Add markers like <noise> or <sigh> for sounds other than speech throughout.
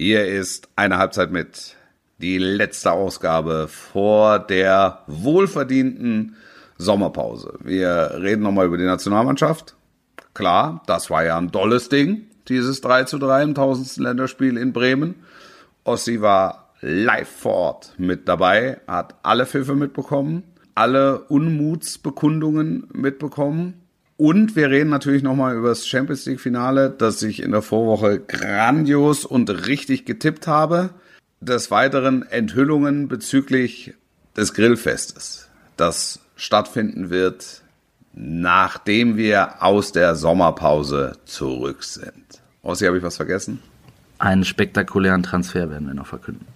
Hier ist eine Halbzeit mit. Die letzte Ausgabe vor der wohlverdienten Sommerpause. Wir reden nochmal über die Nationalmannschaft. Klar, das war ja ein dolles Ding, dieses 3 zu 3 im tausendsten Länderspiel in Bremen. Ossi war live vor Ort mit dabei, hat alle Pfiffe mitbekommen, alle Unmutsbekundungen mitbekommen und wir reden natürlich nochmal über das Champions League Finale, das ich in der Vorwoche grandios und richtig getippt habe. Des Weiteren Enthüllungen bezüglich des Grillfestes, das stattfinden wird, nachdem wir aus der Sommerpause zurück sind. Ossi, habe ich was vergessen? Einen spektakulären Transfer werden wir noch verkünden.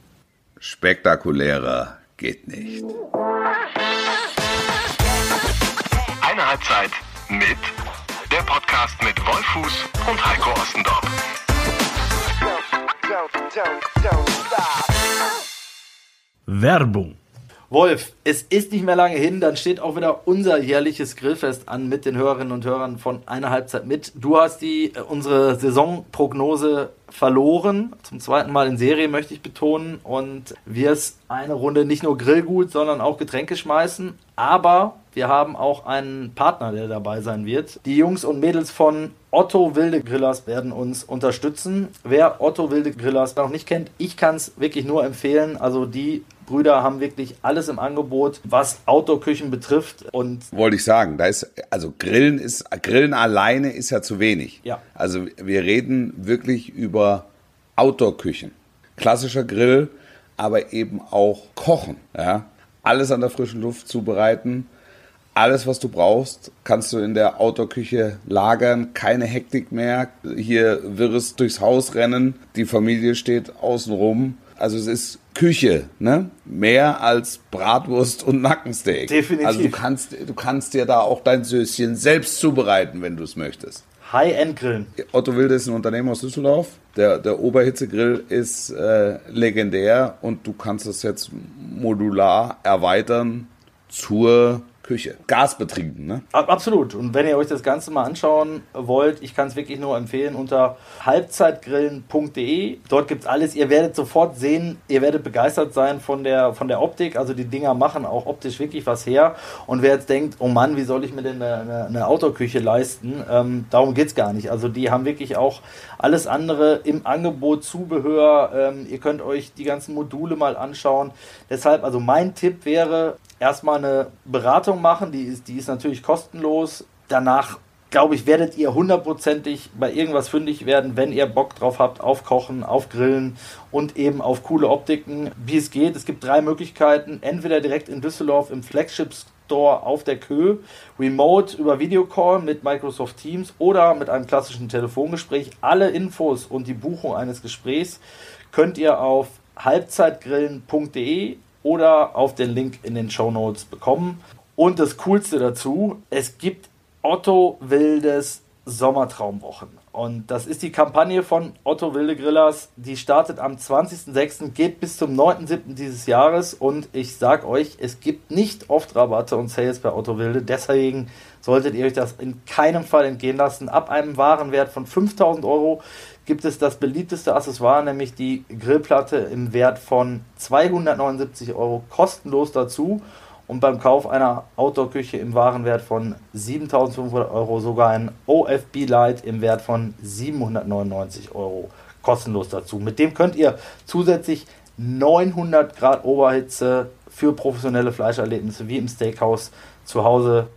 Spektakulärer geht nicht. Mit der Podcast mit Wolfuß und Heiko Ostendorf. Werbung. Wolf, es ist nicht mehr lange hin, dann steht auch wieder unser jährliches Grillfest an mit den Hörerinnen und Hörern von einer Halbzeit mit. Du hast die äh, unsere Saisonprognose verloren, zum zweiten Mal in Serie möchte ich betonen und wirst eine Runde nicht nur Grillgut, sondern auch Getränke schmeißen, aber wir haben auch einen Partner, der dabei sein wird. Die Jungs und Mädels von Otto Wilde Grillers werden uns unterstützen. Wer Otto Wilde Grillers noch nicht kennt, ich kann es wirklich nur empfehlen. Also die Brüder haben wirklich alles im Angebot, was Outdoor-Küchen betrifft. Und wollte ich sagen, da ist also Grillen ist Grillen alleine ist ja zu wenig. Ja. Also wir reden wirklich über Outdoor-Küchen, klassischer Grill, aber eben auch Kochen. Ja, alles an der frischen Luft zubereiten alles, was du brauchst, kannst du in der Outdoor-Küche lagern. Keine Hektik mehr. Hier wirres durchs Haus rennen. Die Familie steht außen rum. Also es ist Küche, ne? Mehr als Bratwurst und Nackensteak. Definitiv. Also du kannst, du kannst dir da auch dein Söschen selbst zubereiten, wenn du es möchtest. High-End-Grillen. Otto Wilde ist ein Unternehmer aus Düsseldorf. Der, der Oberhitzegrill ist äh, legendär und du kannst es jetzt modular erweitern zur Küche. Gasbetrieben, ne? Absolut. Und wenn ihr euch das Ganze mal anschauen wollt, ich kann es wirklich nur empfehlen unter halbzeitgrillen.de. Dort gibt es alles. Ihr werdet sofort sehen, ihr werdet begeistert sein von der, von der Optik. Also die Dinger machen auch optisch wirklich was her. Und wer jetzt denkt, oh Mann, wie soll ich mir denn eine, eine, eine Outdoor-Küche leisten? Ähm, darum geht es gar nicht. Also die haben wirklich auch alles andere im Angebot, Zubehör. Ähm, ihr könnt euch die ganzen Module mal anschauen. Deshalb, also mein Tipp wäre, erstmal eine Beratung machen, die ist, die ist natürlich kostenlos. Danach, glaube ich, werdet ihr hundertprozentig bei irgendwas fündig werden, wenn ihr Bock drauf habt auf Kochen, auf Grillen und eben auf coole Optiken. Wie es geht, es gibt drei Möglichkeiten. Entweder direkt in Düsseldorf im Flagship Store auf der Kö, remote über Videocall mit Microsoft Teams oder mit einem klassischen Telefongespräch. Alle Infos und die Buchung eines Gesprächs könnt ihr auf halbzeitgrillen.de oder auf den Link in den Show Notes bekommen. Und das Coolste dazu, es gibt Otto Wildes Sommertraumwochen. Und das ist die Kampagne von Otto Wilde Grillers. Die startet am 20.06., geht bis zum 9.07. dieses Jahres. Und ich sag euch, es gibt nicht oft Rabatte und Sales bei Otto Wilde. Deswegen solltet ihr euch das in keinem Fall entgehen lassen. Ab einem Warenwert von 5000 Euro gibt es das beliebteste Accessoire, nämlich die Grillplatte im Wert von 279 Euro kostenlos dazu und beim Kauf einer Outdoor-Küche im Warenwert von 7500 Euro sogar ein OFB Light im Wert von 799 Euro kostenlos dazu. Mit dem könnt ihr zusätzlich 900 Grad Oberhitze für professionelle Fleischerlebnisse wie im Steakhouse zu Hause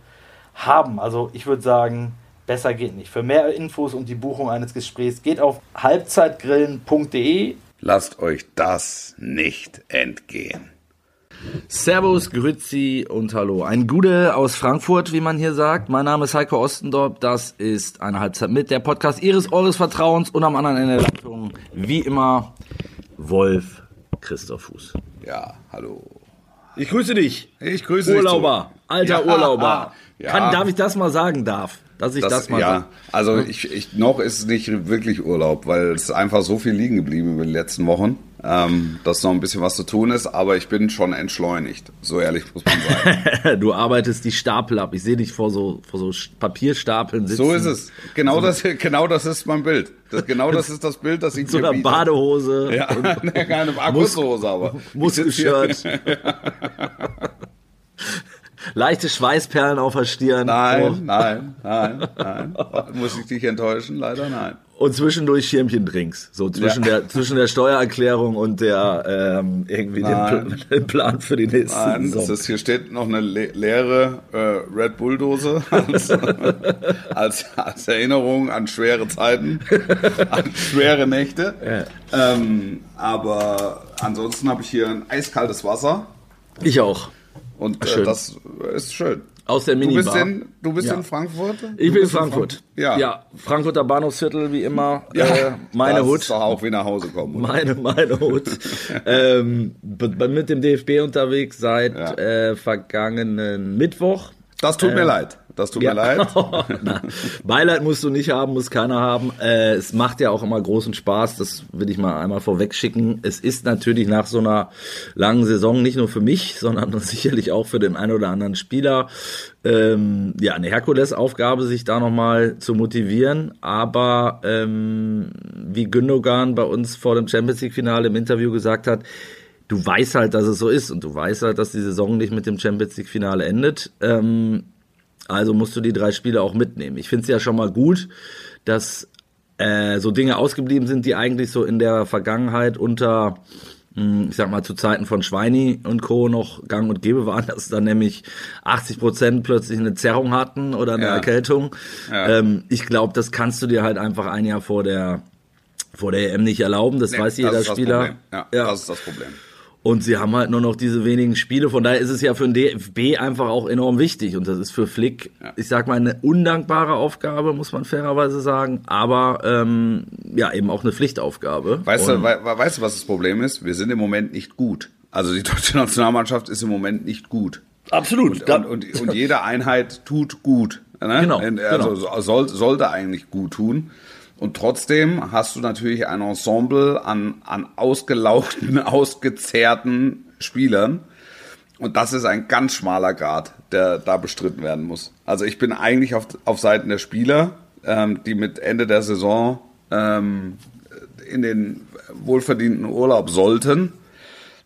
haben. Also ich würde sagen, Besser geht nicht. Für mehr Infos und die Buchung eines Gesprächs geht auf halbzeitgrillen.de. Lasst euch das nicht entgehen. Servus, Grüezi und Hallo. Ein Gude aus Frankfurt, wie man hier sagt. Mein Name ist Heiko Ostendorp. Das ist eine Halbzeit mit der Podcast Ihres Eures Vertrauens und am anderen Ende der Leitung, wie immer, Wolf Christoph Fuß. Ja, hallo. Ich grüße dich. Ich grüße Urlauber, dich. alter ja, Urlauber. Ja. Kann, darf ich das mal sagen darf? Dass ich das, das mal Ja, sag. also ich, ich, noch ist es nicht wirklich Urlaub, weil es ist einfach so viel liegen geblieben über die letzten Wochen. ähm, dass noch ein bisschen was zu tun ist, aber ich bin schon entschleunigt. So ehrlich muss man sagen. <laughs> du arbeitest die Stapel ab. Ich sehe dich vor so, vor so Papierstapeln sitzen. So ist es. Genau, das, genau das ist mein Bild. Das, genau das ist das Bild, das ich <laughs> so einer biete. Badehose. <laughs> Ja, keine Hose, aber. Muskelshirt. Leichte Schweißperlen auf der Stirn. Nein, oh. nein, nein, nein. Muss ich dich enttäuschen? Leider nein. Und zwischendurch Schirmchen-Drinks. So zwischen, ja. der, zwischen der Steuererklärung und der ähm, irgendwie dem, dem, Plan für die nächste Nein, Saison. Ist, hier steht noch eine le leere äh, Red Bull-Dose <laughs> als, als, als, Erinnerung an schwere Zeiten, an schwere Nächte. Ja. Ähm, aber ansonsten habe ich hier ein eiskaltes Wasser. Ich auch. Und äh, das ist schön. Aus der Minibar. Du bist, in, du bist ja. in Frankfurt? Ich bin in Frankfurt. Frank ja. ja. Frankfurter Bahnhofsviertel, wie immer. Ja, äh, meine das Hut. Ist doch auch wie nach Hause kommen. Oder? Meine, meine Hut. <laughs> ähm, mit dem DFB unterwegs seit ja. äh, vergangenen Mittwoch. Das tut mir ähm, leid. Das tut ja. mir leid. <laughs> Beileid musst du nicht haben, muss keiner haben. Äh, es macht ja auch immer großen Spaß, das will ich mal einmal vorweg schicken. Es ist natürlich nach so einer langen Saison nicht nur für mich, sondern <laughs> sicherlich auch für den einen oder anderen Spieler ähm, ja eine Herkulesaufgabe, sich da nochmal zu motivieren. Aber ähm, wie Gündogan bei uns vor dem Champions League Finale im Interview gesagt hat, du weißt halt, dass es so ist und du weißt halt, dass die Saison nicht mit dem Champions League Finale endet. Ähm, also musst du die drei Spiele auch mitnehmen. Ich finde es ja schon mal gut, dass äh, so Dinge ausgeblieben sind, die eigentlich so in der Vergangenheit unter, mh, hm, ich sag mal, zu Zeiten von Schweini und Co. noch gang und gäbe waren, <laughs> dass dann nämlich 80 Prozent plötzlich eine Zerrung hatten oder eine ja. Erkältung. Ja. Ähm, ich glaube, das kannst du dir halt einfach ein Jahr vor der vor der EM nicht erlauben, das nee, weiß jeder das Spieler. Ja, ja, das ist das Problem. Und sie haben halt nur noch diese wenigen Spiele. Von daher ist es ja für den DFB einfach auch enorm wichtig. Und das ist für Flick, ja. ich sag mal, eine undankbare Aufgabe, muss man fairerweise sagen. Aber ähm, ja, eben auch eine Pflichtaufgabe. Weißt du, we weißt du, was das Problem ist? Wir sind im Moment nicht gut. Also die deutsche Nationalmannschaft ist im Moment nicht gut. Absolut. Und, und, und, und jede Einheit tut gut. Ne? Genau. Also genau. Soll, sollte eigentlich gut tun. Und trotzdem hast du natürlich ein Ensemble an, an ausgelauchten, <laughs> ausgezehrten Spielern. Und das ist ein ganz schmaler Grad, der da bestritten werden muss. Also ich bin eigentlich auf, auf Seiten der Spieler, ähm, die mit Ende der Saison ähm, in den wohlverdienten Urlaub sollten.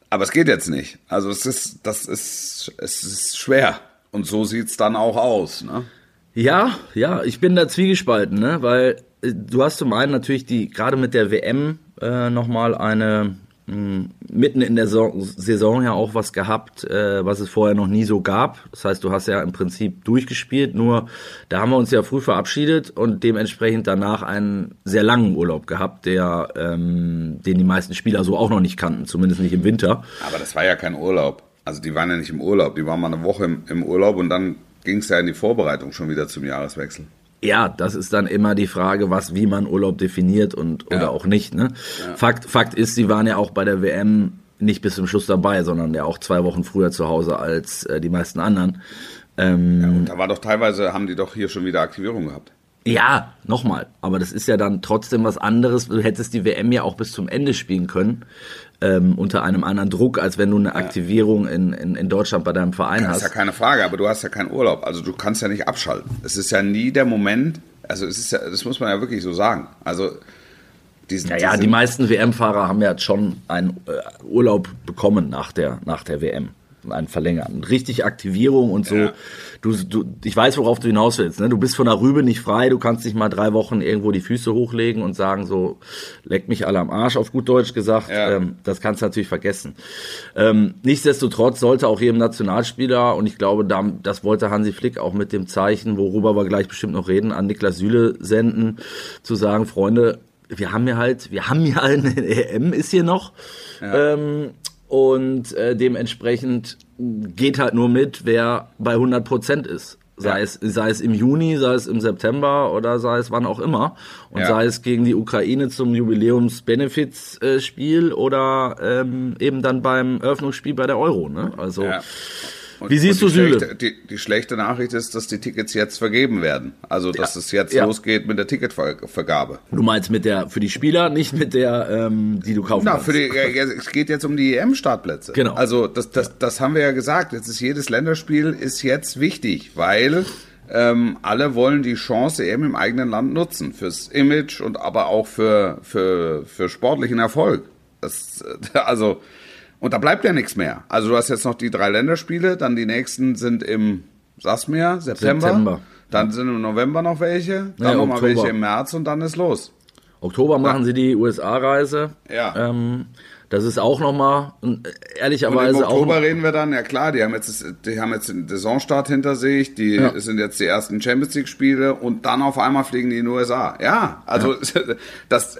Aber es geht jetzt nicht. Also es ist, das ist, es ist schwer. Und so sieht's dann auch aus. Ne? Ja, ja, ich bin da zwiegespalten, ne? weil du hast zum einen natürlich die, gerade mit der WM äh, nochmal eine hm, mitten in der so Saison ja auch was gehabt, äh, was es vorher noch nie so gab. Das heißt, du hast ja im Prinzip durchgespielt, nur da haben wir uns ja früh verabschiedet und dementsprechend danach einen sehr langen Urlaub gehabt, der ähm, den die meisten Spieler so auch noch nicht kannten, zumindest nicht im Winter. Aber das war ja kein Urlaub. Also die waren ja nicht im Urlaub, die waren mal eine Woche im, im Urlaub und dann ging es ja in die Vorbereitung schon wieder zum Jahreswechsel. Ja, das ist dann immer die Frage, was, wie man Urlaub definiert und ja. oder auch nicht. Ne? Ja. Fakt, Fakt ist, sie waren ja auch bei der WM nicht bis zum Schluss dabei, sondern ja auch zwei Wochen früher zu Hause als äh, die meisten anderen. Ähm, ja, und da war doch teilweise, haben die doch hier schon wieder Aktivierung gehabt. Ja, nochmal. Aber das ist ja dann trotzdem was anderes. Du hättest die WM ja auch bis zum Ende spielen können ähm, unter einem anderen Druck, als wenn du eine Aktivierung in, in, in Deutschland bei deinem Verein hast. Das ist ja keine Frage, aber du hast ja keinen Urlaub. Also du kannst ja nicht abschalten. Es ist ja nie der Moment, also es ist ja, das muss man ja wirklich so sagen. Also diesen, ja, ja, die meisten WM-Fahrer haben ja schon einen äh, Urlaub bekommen nach der, nach der WM einen verlängern. Richtig Aktivierung und so. Ja. Du, du, ich weiß, worauf du hinaus willst. Ne? Du bist von der Rübe nicht frei. Du kannst nicht mal drei Wochen irgendwo die Füße hochlegen und sagen so, leck mich alle am Arsch, auf gut Deutsch gesagt. Ja. Ähm, das kannst du natürlich vergessen. Ähm, nichtsdestotrotz sollte auch jedem Nationalspieler, und ich glaube, das wollte Hansi Flick auch mit dem Zeichen, worüber wir gleich bestimmt noch reden, an Niklas Süle senden, zu sagen, Freunde, wir haben ja halt, wir haben ja eine <laughs> EM ist hier noch. Ja. Ähm, und äh, dementsprechend geht halt nur mit, wer bei 100 Prozent ist. Sei, ja. es, sei es im Juni, sei es im September oder sei es wann auch immer. Und ja. sei es gegen die Ukraine zum Jubiläums-Benefits-Spiel oder ähm, eben dann beim Eröffnungsspiel bei der Euro. Ne? Also ja. Wie siehst du Süle? Schlechte, die, die schlechte Nachricht ist, dass die Tickets jetzt vergeben werden. Also, dass Ja. es jetzt Ja. losgeht mit der Ticketvergabe. Du meinst mit der für die Spieler, nicht mit der, ähm, die du kaufen Na, kannst. für die, es geht jetzt um die EM-Startplätze. Genau. Also das, das, das haben wir ja gesagt. Jetzt ist jedes Länderspiel ist jetzt wichtig, weil ähm, alle wollen die Chance EM im eigenen Land nutzen fürs Image und aber auch für für für sportlichen Erfolg. Das, <laughs> also und da bleibt ja nichts mehr. Also du hast jetzt noch die drei Länderspiele, dann die nächsten sind im sag's mir September. September. Dann sind im November noch welche, dann Ja, noch mal Oktober. welche im März und dann ist los. Oktober machen sie die USA-Reise. Ja. Ähm, das ist auch nochmal, Und ehrlicherweise im auch. Oktober reden wir dann, ja klar, die haben jetzt, die haben jetzt den Saisonstart hinter sich, die Ja. sind jetzt die ersten Champions League Spiele und dann auf einmal fliegen die in die USA. Ja, also <laughs> das,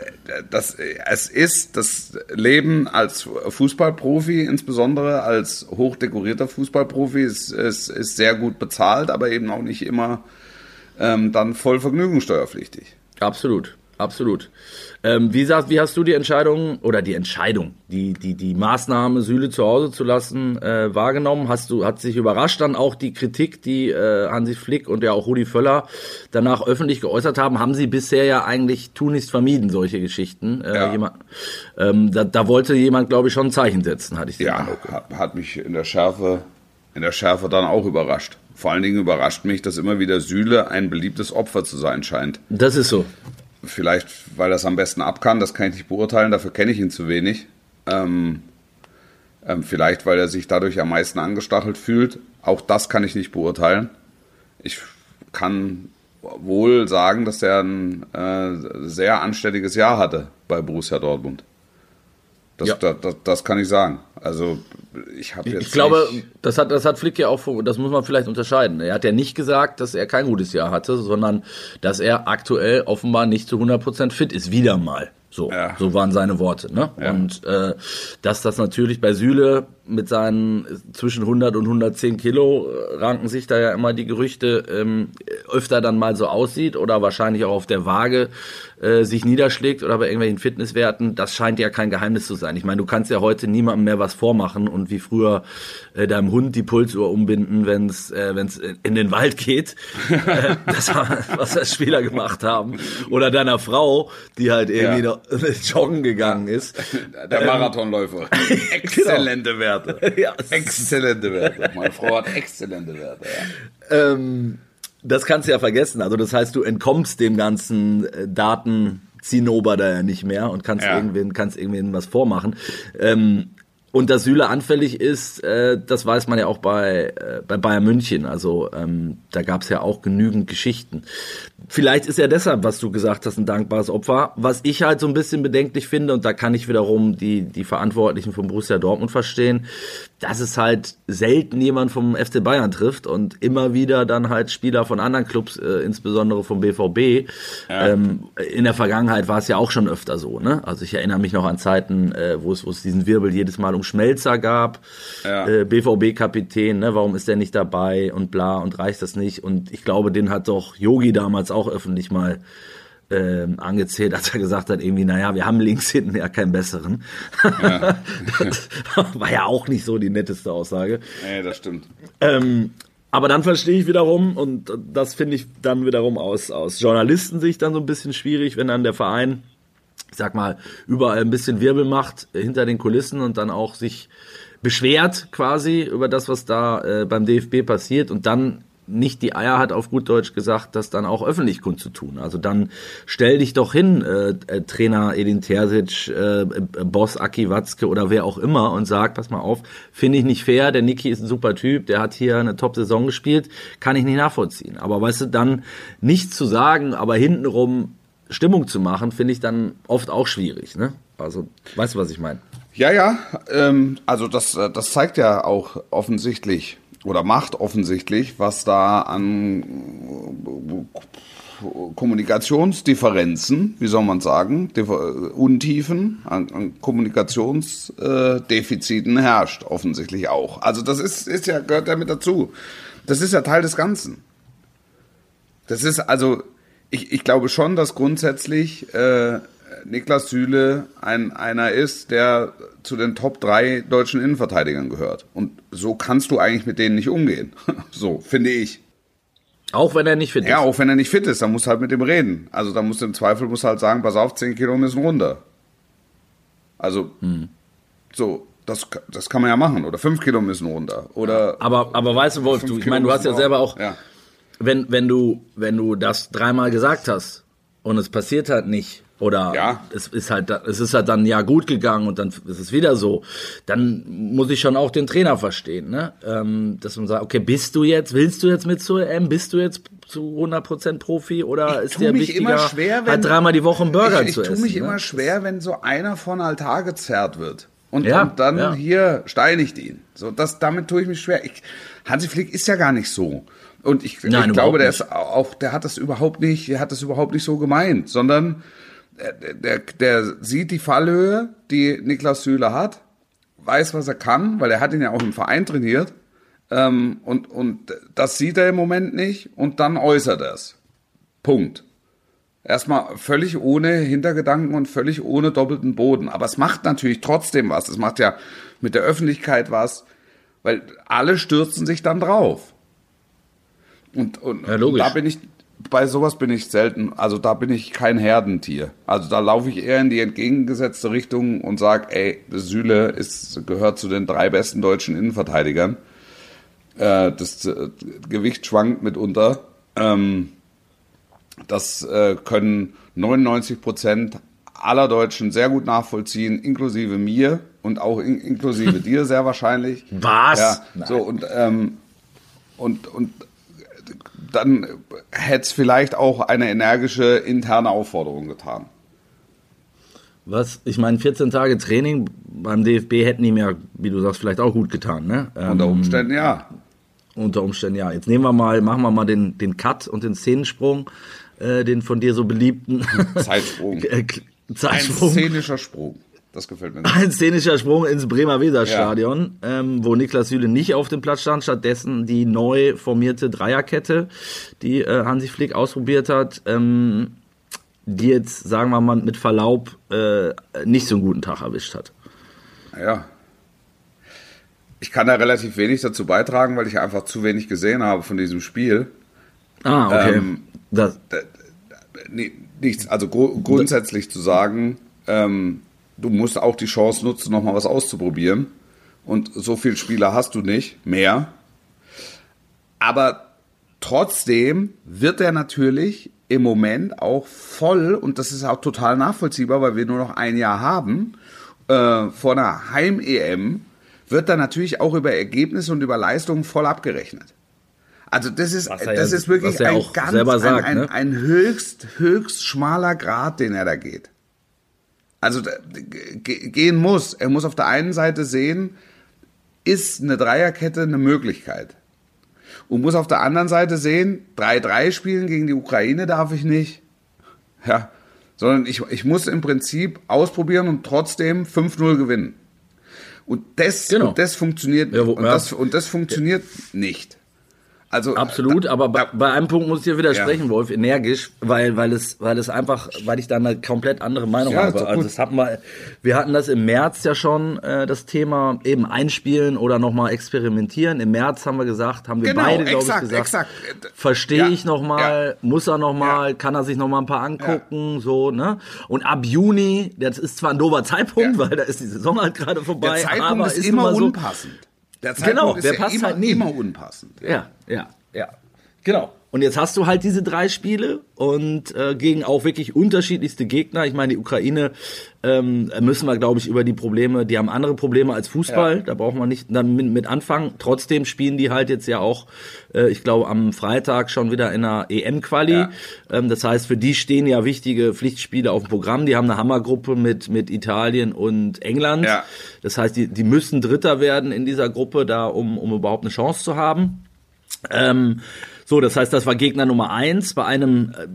das, es ist das Leben als Fußballprofi, insbesondere als hochdekorierter Fußballprofi, ist, ist, ist sehr gut bezahlt, aber eben auch nicht immer ähm, dann voll vergnügungssteuerpflichtig. Absolut, absolut. Ähm, wie, sagst, wie hast du die Entscheidung oder die Entscheidung, die, die, die Maßnahme, Süle zu Hause zu lassen, äh, wahrgenommen? Hast du, hat sich überrascht dann auch die Kritik, die äh, Hansi Flick und ja auch Rudi Völler danach öffentlich geäußert haben? Haben sie bisher ja eigentlich tunlichst vermieden, solche Geschichten? Äh, Ja. jemand, ähm, da, da wollte jemand, glaube ich, schon ein Zeichen setzen, hatte ich den Ja, hat, hat mich in der Schärfe, in der Schärfe dann auch überrascht. Vor allen Dingen überrascht mich, dass immer wieder Süle ein beliebtes Opfer zu sein scheint. Das ist so. Vielleicht, weil er es am besten ab kann, das kann ich nicht beurteilen, dafür kenne ich ihn zu wenig. Ähm, ähm, vielleicht, weil er sich dadurch am meisten angestachelt fühlt. Auch das kann ich nicht beurteilen. Ich kann wohl sagen, dass er ein äh, sehr anständiges Jahr hatte bei Borussia Dortmund. Das, Ja. das, das, das kann ich sagen. Also ich habe jetzt Ich glaube, das hat, das hat Flick ja auch, das muss man vielleicht unterscheiden. Er hat ja nicht gesagt, dass er kein gutes Jahr hatte, sondern dass er aktuell offenbar nicht zu 100% fit ist. Wieder mal. So, Ja. so waren seine Worte. Ne? Ja. Und äh, dass das natürlich bei Süle mit seinen zwischen 100 und 110 Kilo äh, ranken sich da ja immer die Gerüchte, ähm, öfter dann mal so aussieht oder wahrscheinlich auch auf der Waage äh, sich niederschlägt oder bei irgendwelchen Fitnesswerten, das scheint ja kein Geheimnis zu sein. Ich meine, du kannst ja heute niemandem mehr was vormachen und wie früher äh, deinem Hund die Pulsuhr umbinden, wenn es äh, wenn's in den Wald geht. <laughs> äh, das was das Spieler gemacht haben. Oder deiner Frau, die halt irgendwie Ja. <laughs> joggen gegangen ist. der Marathonläufer. <laughs> Exzellente Werte. <laughs> Ja. Exzellente Werte. Meine Frau hat exzellente Werte. Ja. Ähm, das kannst du ja vergessen. Also das heißt, du entkommst dem ganzen äh, Datenzinnober da ja nicht mehr und kannst Ja. irgendwen, kannst irgendwen was vormachen. Ähm, und dass Süle anfällig ist, äh, das weiß man ja auch bei, äh, bei Bayern München. Also ähm, da gab es ja auch genügend Geschichten. Vielleicht ist er deshalb, was du gesagt hast, ein dankbares Opfer. Was ich halt so ein bisschen bedenklich finde, und da kann ich wiederum die, die Verantwortlichen von Borussia Dortmund verstehen, dass es halt selten jemand vom FC Bayern trifft und immer wieder dann halt Spieler von anderen Clubs, äh, insbesondere vom BVB. Ähm, in der Vergangenheit war es ja auch schon öfter so. Ne? Also ich erinnere mich noch an Zeiten, äh, wo es wo es diesen Wirbel jedes Mal um Schmelzer gab. Ja. Äh, BVB-Kapitän, ne? warum ist der nicht dabei und bla und reicht das nicht? Und ich glaube, den hat doch Yogi damals auch öffentlich mal ähm, angezählt, als er gesagt hat, irgendwie, naja, wir haben links hinten ja keinen besseren. das <laughs> war ja auch nicht so die netteste Aussage. Nee, das stimmt. Ähm, aber dann verstehe ich wiederum, und das finde ich dann wiederum aus, aus Journalistensicht dann so ein bisschen schwierig, wenn dann der Verein, ich sag mal, überall ein bisschen Wirbel macht hinter den Kulissen und dann auch sich beschwert quasi über das, was da äh, beim DFB passiert und dann nicht die Eier hat, auf gut Deutsch gesagt, das dann auch öffentlich kundzutun. Also dann stell dich doch hin, äh, äh, Trainer Edin Terzic, äh, äh, Boss Aki Watzke oder wer auch immer und sag, pass mal auf, finde ich nicht fair, der Niki ist ein super Typ, der hat hier eine Top-Saison gespielt, kann ich nicht nachvollziehen. Aber weißt du, dann nichts zu sagen, aber hintenrum Stimmung zu machen, finde ich dann oft auch schwierig. Ne? Also, weißt du, was ich meine? Ja, ja, ähm, also das, äh, das zeigt ja auch offensichtlich oder macht offensichtlich, was da an äh, Kommunikationsdifferenzen, wie soll man sagen, Differ- Untiefen, an, an Kommunikationsdefiziten herrscht, offensichtlich auch. Also das ist, ist ja, gehört ja mit dazu. Das ist ja Teil des Ganzen. Das ist also, ich, ich glaube schon, dass grundsätzlich äh, Niklas Süle ein, einer ist, der zu den Top 3 deutschen Innenverteidigern gehört. Und so kannst du eigentlich mit denen nicht umgehen. <laughs> So, finde ich. Auch wenn er nicht fit Ja, ist. auch wenn er nicht fit ist, dann musst du halt mit ihm reden. Also da musst du im Zweifel musst halt sagen, pass auf, 10 Kilo müssen runter. Also, so, das, das kann man ja machen. Oder 5 Kilo müssen runter. Oder Aber, aber weißt du, Wolf, du, ich meine, du hast ja selber auch, Ja. Wenn, wenn du, wenn du das dreimal gesagt hast und es passiert halt nicht, oder Ja. es ist halt, es ist halt dann ja gut gegangen und dann ist es wieder so, dann muss ich schon auch den Trainer verstehen, ne? Ähm, dass man sagt, okay, bist du jetzt, willst du jetzt mit zur EM, bist du jetzt zu 100% Profi oder ist tu dir mich wichtiger, immer schwer, wenn- halt dreimal die Woche einen Burger ich, zu ich tue essen? mich ne? immer schwer, wenn so einer von Altar gezerrt wird. Und, Ja, und dann ja. hier steinigt ihn. So, das, damit tue ich mich schwer. Ich, Hansi Flick ist ja gar nicht so. Und ich, Nein, ich glaube, der nicht. ist auch, der hat das überhaupt nicht, der hat das überhaupt nicht so gemeint, sondern der, der, der sieht die Fallhöhe, die Niklas Süle hat, weiß, was er kann, weil er hat ihn ja auch im Verein trainiert. Ähm, und, und das sieht er im Moment nicht und dann äußert er es. Punkt. Erstmal völlig ohne Hintergedanken und völlig ohne doppelten Boden. Aber es macht natürlich trotzdem was. Es macht ja mit der Öffentlichkeit was, weil alle stürzen sich dann drauf. Und, und, Ja, und da bin ich, bei sowas bin ich selten, also da bin ich kein Herdentier. Also da laufe ich eher in die entgegengesetzte Richtung und sage, ey, Süle ist, gehört zu den drei besten deutschen Innenverteidigern. Äh, das äh, Gewicht schwankt mitunter. Ähm, das äh, können 99 Prozent aller Deutschen sehr gut nachvollziehen, inklusive mir und auch in, inklusive <laughs> dir sehr wahrscheinlich. Was? Ja, so und ähm, und und dann hätte es vielleicht auch eine energische interne Aufforderung getan. Was, ich meine, 14 Tage Training beim DFB hätten ihm ja, wie du sagst, vielleicht auch gut getan, ne? Ähm, Unter Umständen ja. unter Umständen, ja. Jetzt nehmen wir mal, machen wir mal den, den Cut und den Szenensprung, äh, den von dir so beliebten Zeitsprung. <laughs> äh, Ein Zeitsprung. szenischer Sprung. Das gefällt mir. <laughs> Ein szenischer Sprung ins Bremer Weserstadion, ähm, wo Niklas Süle nicht auf dem Platz stand, stattdessen die neu formierte Dreierkette, die äh, Hansi Flick ausprobiert hat, ähm, die jetzt, sagen wir mal mit Verlaub, äh, nicht so einen guten Tag erwischt hat. Ja. Ich kann da relativ wenig dazu beitragen, weil ich einfach zu wenig gesehen habe von diesem Spiel. Ah, okay. Ähm, das, nichts. Also gru grundsätzlich zu sagen, ähm, du musst auch die Chance nutzen, nochmal was auszuprobieren. Und so viele Spieler hast du nicht, mehr. Aber trotzdem wird er natürlich im Moment auch voll, und das ist auch total nachvollziehbar, weil wir nur noch ein Jahr haben, äh, vor einer Heim-EM, wird er natürlich auch über Ergebnisse und über Leistungen voll abgerechnet. Also das ist, das ja- ist wirklich ein ganz, sagt, ein, ein, ne? ein höchst, höchst schmaler Grad, den er da geht. Also ge- gehen muss. Er muss auf der einen Seite sehen, ist eine Dreierkette eine Möglichkeit. Und muss auf der anderen Seite sehen, 3-3 spielen gegen die Ukraine darf ich nicht. Ja, sondern ich, ich muss im Prinzip ausprobieren und trotzdem 5-0 gewinnen. Und das, Genau. und das funktioniert Ja, wo- und, ja. das, und das funktioniert nicht. Also Absolut, aber bei, da- bei einem Punkt muss ich dir widersprechen, Ja. Wolf, energisch, weil, weil es, weil es einfach, weil ich da eine komplett andere Meinung Ja, ist habe. Also das hatten wir, wir hatten das im März ja schon, äh, das Thema eben einspielen oder nochmal experimentieren. Im März haben wir gesagt, haben wir Genau, beide, glaube ich, gesagt, exakt. verstehe Ja, ich nochmal, muss er nochmal, Ja. kann er sich nochmal ein paar angucken, so, ne? Und ab Juni, das ist zwar ein doofer Zeitpunkt, weil da ist die Saison halt gerade vorbei, der Zeitpunkt aber ist, immer mal so, unpassend. Der Zeitpunkt Genau, ist der ja passt immer, halt nie. immer unpassend. Ja, ja, ja. Genau. Und jetzt hast du halt diese drei Spiele und äh, gegen auch wirklich unterschiedlichste Gegner. Ich meine, die Ukraine ähm, müssen wir, glaube ich, über die Probleme, die haben andere Probleme als Fußball. Ja. Da braucht man nicht damit mit anfangen. Trotzdem spielen die halt jetzt ja auch, äh, ich glaube, am Freitag schon wieder in einer EM-Quali. Ja. Ähm, das heißt, für die stehen ja wichtige Pflichtspiele auf dem Programm. Die haben eine Hammergruppe mit, mit Italien und England. Ja. Das heißt, die, die müssen Dritter werden in dieser Gruppe, da um, um überhaupt eine Chance zu haben. Ähm, so, das heißt, das war Gegner Nummer eins bei einem, äh,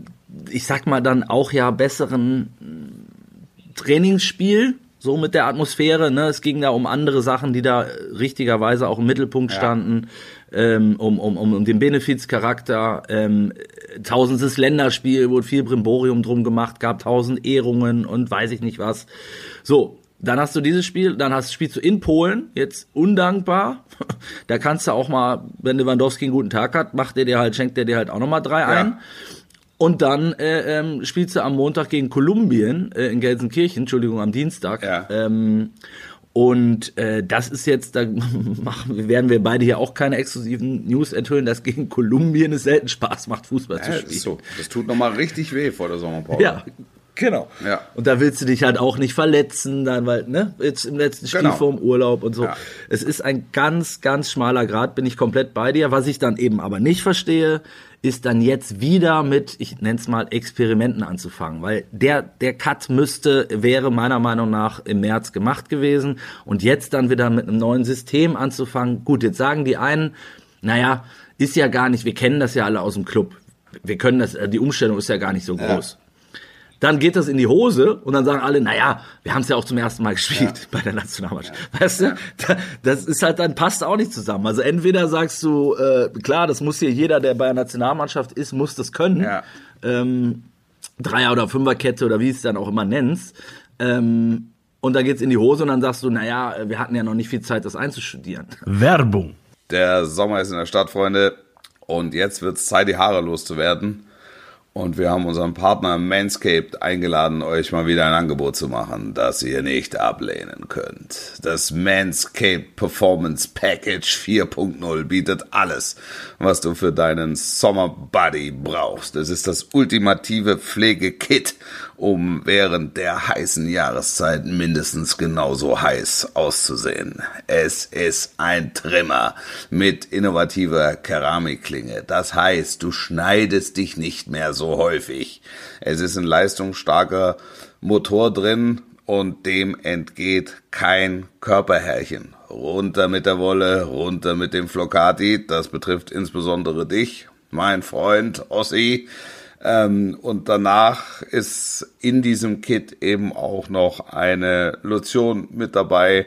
ich sag mal dann auch ja besseren äh, Trainingsspiel. so mit der Atmosphäre. Ne? Es ging da um andere Sachen, die da richtigerweise auch im Mittelpunkt standen, ähm, um, um, um, um den Benefizcharakter. Ähm, tausendstes Länderspiel, wurde viel Brimborium drum gemacht, gab tausend Ehrungen und weiß ich nicht was. So, dann hast du dieses Spiel, dann hast, spielst du in Polen, jetzt undankbar. <laughs> Da kannst du auch mal, wenn Lewandowski einen guten Tag hat, macht er dir halt, schenkt er dir halt auch nochmal drei Ja. ein. Und dann äh, ähm, spielst du am Montag gegen Kolumbien äh, in Gelsenkirchen, Entschuldigung, am Dienstag. Ja. Ähm, und äh, das ist jetzt, da <laughs> machen, werden wir beide hier auch keine exklusiven News enthüllen, dass gegen Kolumbien es selten Spaß macht, Fußball zu Ja, spielen. ist so. Das tut nochmal richtig weh vor der Sommerpause. Ja, genau. Ja. Und da willst du dich halt auch nicht verletzen, dann, weil, ne, jetzt im letzten Spiel Genau. vorm Urlaub und so. Ja. Es ist ein ganz, ganz schmaler Grad, bin ich komplett bei dir. Was ich dann eben aber nicht verstehe, ist dann jetzt wieder mit, ich nenne es mal, Experimenten anzufangen. Weil der, der Cut müsste, wäre meiner Meinung nach im März gemacht gewesen. Und jetzt dann wieder mit einem neuen System anzufangen. Gut, jetzt sagen die einen, naja, ist ja gar nicht, wir kennen das ja alle aus dem Club. Wir können das, äh, die Umstellung ist ja gar nicht so groß. Dann geht das in die Hose und dann sagen alle, naja, wir haben es ja auch zum ersten Mal gespielt <laughs> bei der Nationalmannschaft. Weißt du, Da- das ist halt dann passt auch nicht zusammen. Also entweder sagst du, äh, klar, das muss hier jeder, der bei der Nationalmannschaft ist, muss das können. Ja. Ähm, Dreier- oder Fünferkette oder wie es dann auch immer nennst. Ähm, und dann geht's in die Hose und dann sagst du, naja, wir hatten ja noch nicht viel Zeit, das einzustudieren. Werbung. Der Sommer ist in der Stadt, Freunde. Und jetzt wird es Zeit, die Haare loszuwerden. Und wir haben unseren Partner Manscaped eingeladen, euch mal wieder ein Angebot zu machen, das ihr nicht ablehnen könnt. Das Manscaped Performance Package 4.0 bietet alles, was du für deinen Sommerbody brauchst. Es ist das ultimative Pflegekit, um während der heißen Jahreszeit mindestens genauso heiß auszusehen. Es ist ein Trimmer mit innovativer Keramikklinge. Das heißt, du schneidest dich nicht mehr so häufig. Es ist ein leistungsstarker Motor drin und dem entgeht kein Körperhärchen. Runter mit der Wolle, runter mit dem Flocati. Das betrifft insbesondere dich, mein Freund Ossi. Ähm, und danach ist in diesem Kit eben auch noch eine Lotion mit dabei.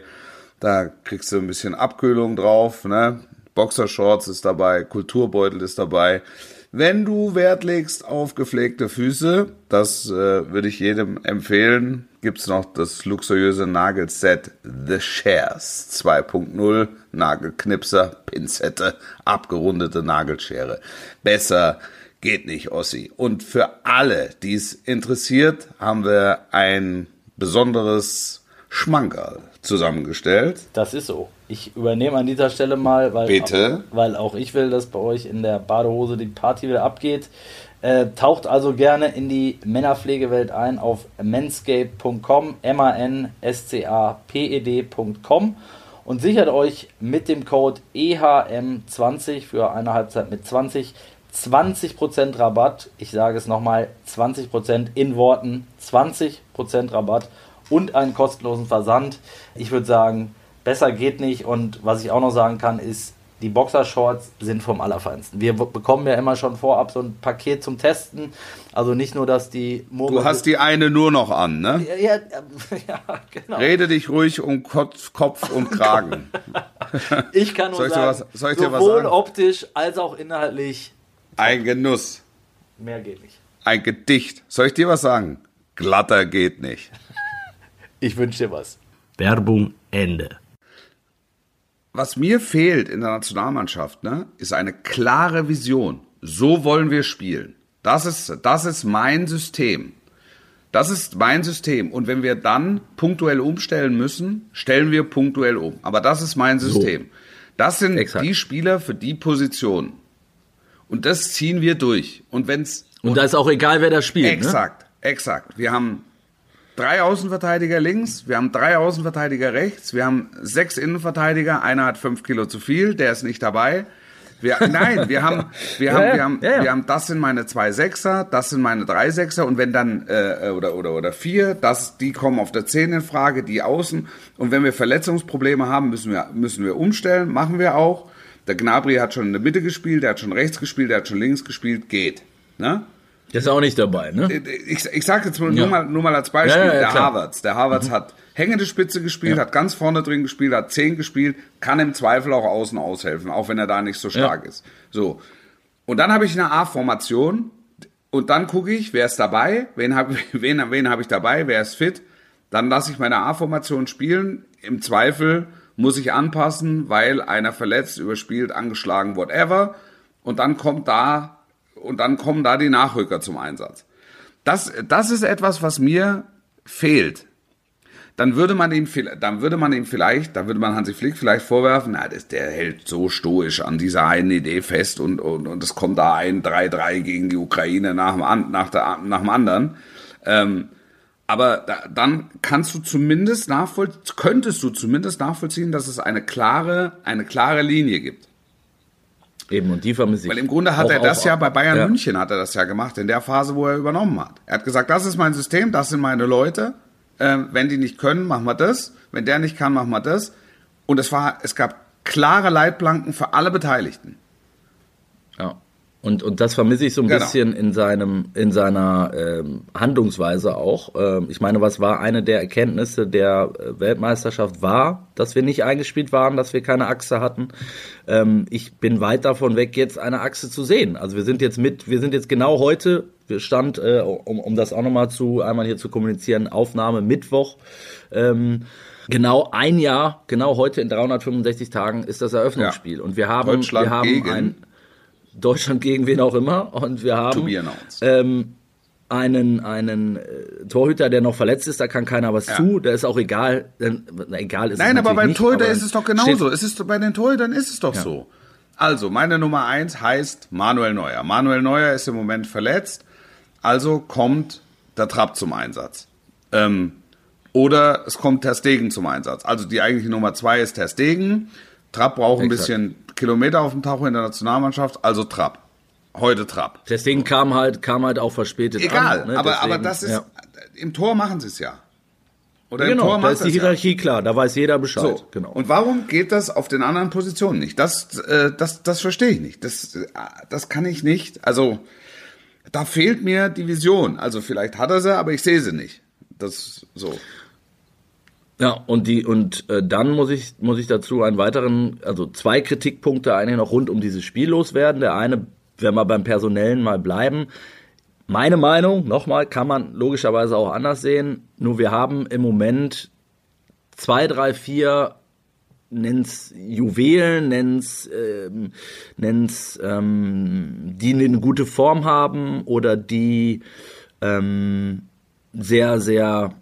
Da kriegst du ein bisschen Abkühlung drauf, ne? Boxershorts ist dabei, Kulturbeutel ist dabei. Wenn du Wert legst auf gepflegte Füße, das äh, würde ich jedem empfehlen, gibt's noch das luxuriöse Nagelset The Shares 2.0, Nagelknipser, Pinzette, abgerundete Nagelschere. Besser geht nicht, Ossi. Und für alle, die es interessiert, haben wir ein besonderes Schmankerl zusammengestellt. Das ist so. Ich übernehme an dieser Stelle mal, weil, Bitte? weil auch ich will, dass bei euch in der Badehose die Party wieder abgeht. Äh, taucht also gerne in die Männerpflegewelt ein auf manscape.com, M-A-N-S-C-A-P-E-D.com und sichert euch mit dem Code E EHM20 für eine Halbzeit mit 20 20% Rabatt. Ich sage es nochmal, 20% in Worten, 20% Rabatt und einen kostenlosen Versand. Ich würde sagen, besser geht nicht. Und was ich auch noch sagen kann, ist, die Boxershorts sind vom Allerfeinsten. Wir bekommen ja immer schon vorab so ein Paket zum Testen. Also nicht nur, dass die Du hast die eine nur noch an, ne? ja, ja, <laughs> ja, genau. Rede dich ruhig um Kopf, Kopf und <laughs> Kragen. Ich kann nur Soll ich dir sagen, was- soll ich dir was sowohl sagen? optisch als auch inhaltlich, Ein Genuss, mehr geht nicht. ein Gedicht. Soll ich dir was sagen? Glatter geht nicht. <laughs> Ich wünsche dir was. Werbung Ende. Was mir fehlt in der Nationalmannschaft, ne, ist eine klare Vision. So wollen wir spielen. Das ist, das ist mein System. Das ist mein System. Und wenn wir dann punktuell umstellen müssen, stellen wir punktuell um. Aber das ist mein System. Das sind Exakt. die Spieler für die Position. Und das ziehen wir durch. Und wenn's Und da ist auch egal, wer da spielt. Ne? Exakt, exakt. Wir haben drei Außenverteidiger links, wir haben drei Außenverteidiger rechts, wir haben sechs Innenverteidiger, einer hat fünf Kilo zu viel, der ist nicht dabei. Wir, <laughs> nein, wir haben, wir haben, Ja, ja, wir haben, ja, ja. wir haben, das sind meine zwei Sechser, das sind meine drei Sechser und wenn dann äh, oder oder oder vier, das, die kommen auf der Zehn in Frage, die Außen und wenn wir Verletzungsprobleme haben, müssen wir müssen wir umstellen, machen wir auch. Der Gnabry hat schon in der Mitte gespielt, der hat schon rechts gespielt, der hat schon links gespielt, geht. Ne? Der ist auch nicht dabei, ne? ich, ich sage jetzt nur, Ja. mal, nur mal als Beispiel, Ja, ja, der. Havertz. Der Havertz hat hängende Spitze gespielt, hat ganz vorne drin gespielt, hat 10 gespielt, kann im Zweifel auch außen aushelfen, auch wenn er da nicht so stark ist. So. Und dann habe ich eine A-Formation und dann gucke ich, wer ist dabei, wen habe <laughs> wen, wen hab ich dabei, wer ist fit. Dann lasse ich meine A-Formation spielen. Im Zweifel muss ich anpassen, weil einer verletzt, überspielt, angeschlagen, whatever. Und dann kommt da, und dann kommen da die Nachrücker zum Einsatz. Das, das ist etwas, was mir fehlt. Dann würde man ihm, dann würde man ihm vielleicht, dann würde man Hansi Flick vielleicht vorwerfen, na, das, der hält so stoisch an dieser einen Idee fest und, und, und es kommt da ein 3-3 gegen die Ukraine nach dem, nach der, nach dem anderen. Ähm, aber da, dann kannst du zumindest nachvollziehen, könntest du zumindest nachvollziehen, dass es eine klare, eine klare Linie gibt. Eben, und die vermisse ich. Weil im Grunde hat Auch- er das auch- ja bei Bayern ja. München hat er das ja gemacht, in der Phase, wo er übernommen hat. Er hat gesagt, das ist mein System, das sind meine Leute. Ähm, wenn die nicht können, machen wir das. Wenn der nicht kann, machen wir das. Und es war, es gab klare Leitplanken für alle Beteiligten. Ja. Und, und das vermisse ich so ein Genau. bisschen in seinem, in seiner ähm, Handlungsweise auch. Ähm, ich meine, was war eine der Erkenntnisse der äh, Weltmeisterschaft war, dass wir nicht eingespielt waren, dass wir keine Achse hatten. Ähm, ich bin weit davon weg, jetzt eine Achse zu sehen. Also wir sind jetzt mit, wir sind jetzt genau heute, wir stand, äh, um, um das auch nochmal zu einmal hier zu kommunizieren, Aufnahme Mittwoch. Ähm, Genau ein Jahr, genau heute in 365 Tagen ist das Eröffnungsspiel. Und wir haben, wir haben ein, Deutschland gegen wen auch immer. Und wir haben ähm, einen, einen äh, Torhüter, der noch verletzt ist, da kann keiner was zu. Da ist auch egal. Denn, na, egal ist Nein, aber beim nicht, Torhüter aber ist es doch genauso. Es ist, bei den Torhütern ist es doch so. Also, meine Nummer eins heißt Manuel Neuer. Manuel Neuer ist im Moment verletzt, also kommt der Trapp zum Einsatz. Ähm, oder es kommt Ter Stegen zum Einsatz. Also die eigentliche Nummer zwei ist Ter Stegen. Trapp braucht ein Exakt. bisschen Kilometer auf dem Tacho in der Nationalmannschaft, also Trapp. Heute Trapp. Deswegen kam halt, kam halt auch verspätet Egal, an. ne? aber, Deswegen, aber das ist, ja. im Tor machen sie es ja. Oder im Genau, Tor da ist die es ja. Hierarchie klar, da weiß jeder Bescheid. So. Genau. Und warum geht das auf den anderen Positionen nicht? Das, äh, das, das verstehe ich nicht. Das, äh, das kann ich nicht. Also, da fehlt mir die Vision. Also, vielleicht hat er sie, aber ich sehe sie nicht. Das, so. Ja, und die und äh, dann muss ich muss ich dazu einen weiteren, also zwei Kritikpunkte eigentlich noch rund um dieses Spiel loswerden. Der eine, wenn wir beim Personellen mal bleiben, meine Meinung, nochmal, kann man logischerweise auch anders sehen. Nur wir haben im Moment zwei, drei, vier nenn's Juwelen, nenn's, ähm, nenn's ähm, die eine gute Form haben oder die ähm, sehr, sehr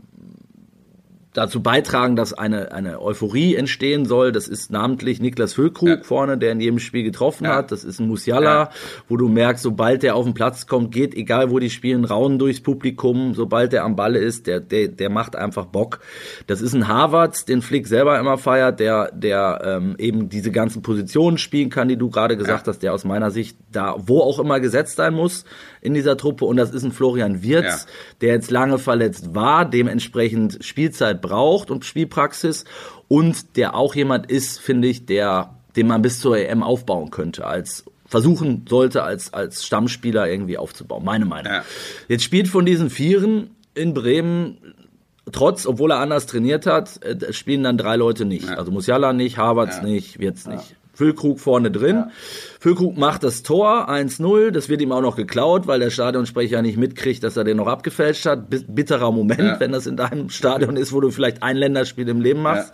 dazu beitragen, dass eine, eine Euphorie entstehen soll. Das ist namentlich Niklas Füllkrug Ja. vorne, der in jedem Spiel getroffen Ja. hat. Das ist ein Musiala, Ja. wo du merkst, sobald der auf den Platz kommt, geht, egal wo die spielen, Rauen durchs Publikum. Sobald der am Balle ist, der, der, der macht einfach Bock. Das ist ein Harvards, den Flick selber immer feiert, der, der ähm, eben diese ganzen Positionen spielen kann, die du gerade gesagt hast, der aus meiner Sicht da, wo auch immer gesetzt sein muss in dieser Truppe. Und das ist ein Florian Wirtz, Ja. der jetzt lange verletzt war, dementsprechend Spielzeit braucht und Spielpraxis und der auch jemand ist, finde ich, der, den man bis zur EM aufbauen könnte, als versuchen sollte, als, als Stammspieler irgendwie aufzubauen. Meine Meinung. Ja. Jetzt spielt von diesen Vieren in Bremen trotz, obwohl er anders trainiert hat, äh, spielen dann drei Leute nicht. Also Musiala nicht, Havertz nicht, Wirtz nicht. Füllkrug vorne drin. Füllkrug macht das Tor 1-0. Das wird ihm auch noch geklaut, weil der Stadionsprecher nicht mitkriegt, dass er den noch abgefälscht hat. Bi- Bitterer Moment, Ja. wenn das in deinem Stadion ist, wo du vielleicht ein Länderspiel im Leben machst.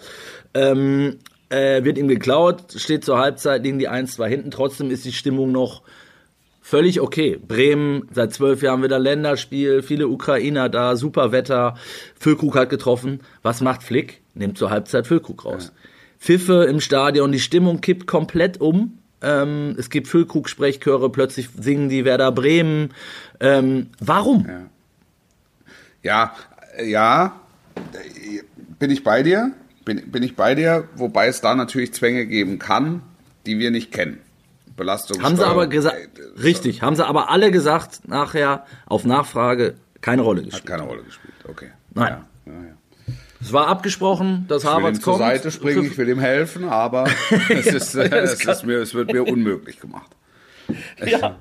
Ähm, äh, wird ihm geklaut, steht zur Halbzeit, liegen die 1-2 hinten. Trotzdem ist die Stimmung noch völlig okay. Bremen, seit zwölf Jahren wieder Länderspiel, viele Ukrainer da, super Wetter. Füllkrug hat getroffen. Was macht Flick? Nimmt zur Halbzeit Füllkrug raus. Pfiffe im Stadion, die Stimmung kippt komplett um. Ähm, es gibt Füllkrug-Sprechchöre, plötzlich singen die Werder Bremen. Ähm, warum? Ja, äh, ja, äh, bin ich bei dir, bin, bin ich bei dir, wobei es da natürlich Zwänge geben kann, die wir nicht kennen. Belastung. Haben sie aber gesagt, richtig, haben sie aber alle gesagt, nachher auf Nachfrage keine Rolle Hat gespielt. keine Rolle gespielt, okay. Nein. Ja, ja, ja. Es war abgesprochen, dass Ich will ihm Harvards zur kommt. Seite springen, ich will ihm helfen, aber <laughs> es, ist, äh, es, ist mir, es wird mir unmöglich gemacht. <laughs> Ja.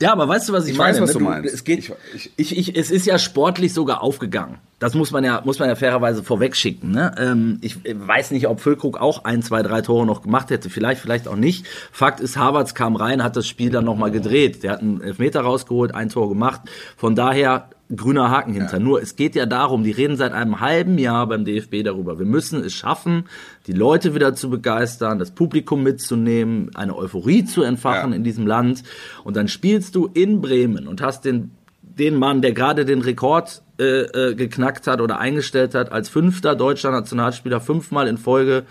Ja, aber weißt du, was ich, Ich meine? weiß, was ne? du meinst. Es, geht, Ich- ich- ich, ich, es ist ja sportlich sogar aufgegangen. Das muss man ja, muss man ja fairerweise vorwegschicken. Ne? Ähm, ich äh, weiß nicht, ob Füllkrug auch ein, zwei, drei Tore noch gemacht hätte. Vielleicht, vielleicht auch nicht. Fakt ist, Havertz kam rein, hat das Spiel dann nochmal gedreht. Der hat einen Elfmeter rausgeholt, ein Tor gemacht. Von daher grüner Haken hinter. Nur es geht ja darum, die reden seit einem halben Jahr beim DFB darüber. Wir müssen es schaffen, die Leute wieder zu begeistern, das Publikum mitzunehmen, eine Euphorie zu entfachen Ja. in diesem Land. Und dann spielst du in Bremen und hast den, den Mann, der gerade den Rekord äh, äh, geknackt hat oder eingestellt hat, als fünfter deutscher Nationalspieler fünfmal in Folge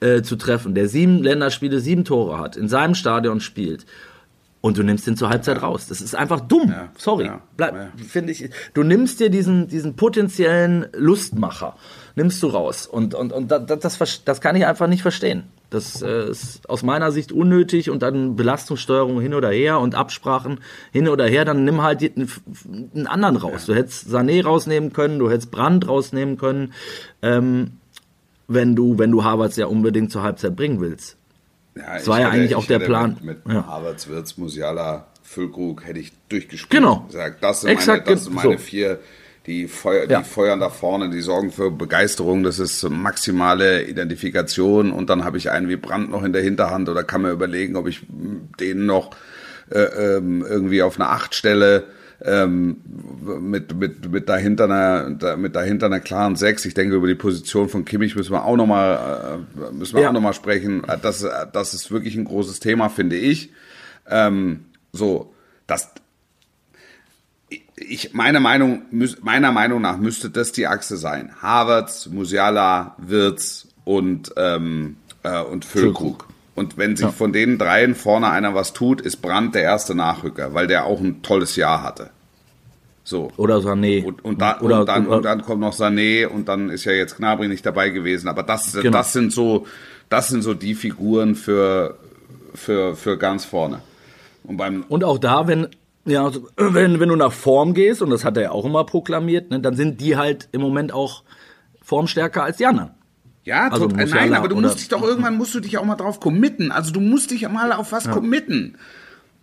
äh, zu treffen, der sieben Länderspiele, sieben Tore hat, in seinem Stadion spielt. Und du nimmst ihn zur Halbzeit raus. Das ist einfach dumm. Ja, Sorry. ja, Bleib, ja. finde ich. Du nimmst dir diesen, diesen potenziellen Lustmacher, nimmst du raus. Und, und, und das, das, das, kann ich einfach nicht verstehen. Das äh, ist aus meiner Sicht unnötig und dann Belastungssteuerung hin oder her und Absprachen hin oder her. Dann nimm halt die- einen anderen raus. Du hättest Sané rausnehmen können, du hättest Brand rausnehmen können, ähm, wenn du, wenn du Havertz ja unbedingt zur Halbzeit bringen willst. Ja, Das war ja eigentlich ich auch der Plan. Mit, mit Ja. Havertz, Wirtz, Musiala, Füllkrug hätte ich durchgespielt. Genau. Gesagt, das sind Exakt, meine, das sind meine so. vier, die, Feuer, Ja. die feuern da vorne, die sorgen für Begeisterung. Das ist maximale Identifikation. Und dann habe ich einen wie Brandt noch in der Hinterhand oder kann mir überlegen, ob ich den noch äh, ähm, irgendwie auf eine Acht stelle. Ähm, mit, mit, mit, dahinter einer, mit dahinter einer klaren Sechs. Ich denke, über die Position von Kimmich müssen wir auch nochmal äh, müssen wir Ja. auch noch mal sprechen. Das, das ist wirklich ein großes Thema, finde ich. Ähm, so, das, ich, meine Meinung, meiner Meinung nach müsste das die Achse sein. Havertz, Musiala, Wirtz und, ähm, äh, und Füllkrug. Und wenn sich von den dreien vorne einer was tut, ist Brandt der erste Nachrücker, weil der auch ein tolles Jahr hatte. So. Oder Sané. Und, und, da, oder, und, dann, oder- und dann kommt noch Sané und dann ist ja jetzt Gnabry nicht dabei gewesen. Aber das, Genau. das sind so, das sind so die Figuren für, für, für ganz vorne. Und beim, Und auch da, wenn, ja, also, <clears throat> wenn, wenn du nach Form gehst, und das hat er ja auch immer proklamiert, ne, dann sind die halt im Moment auch formstärker als die anderen. Ja, also tot, Musiala nein, aber du musst dich doch irgendwann musst du dich auch mal drauf committen. Also du musst dich mal auf was committen.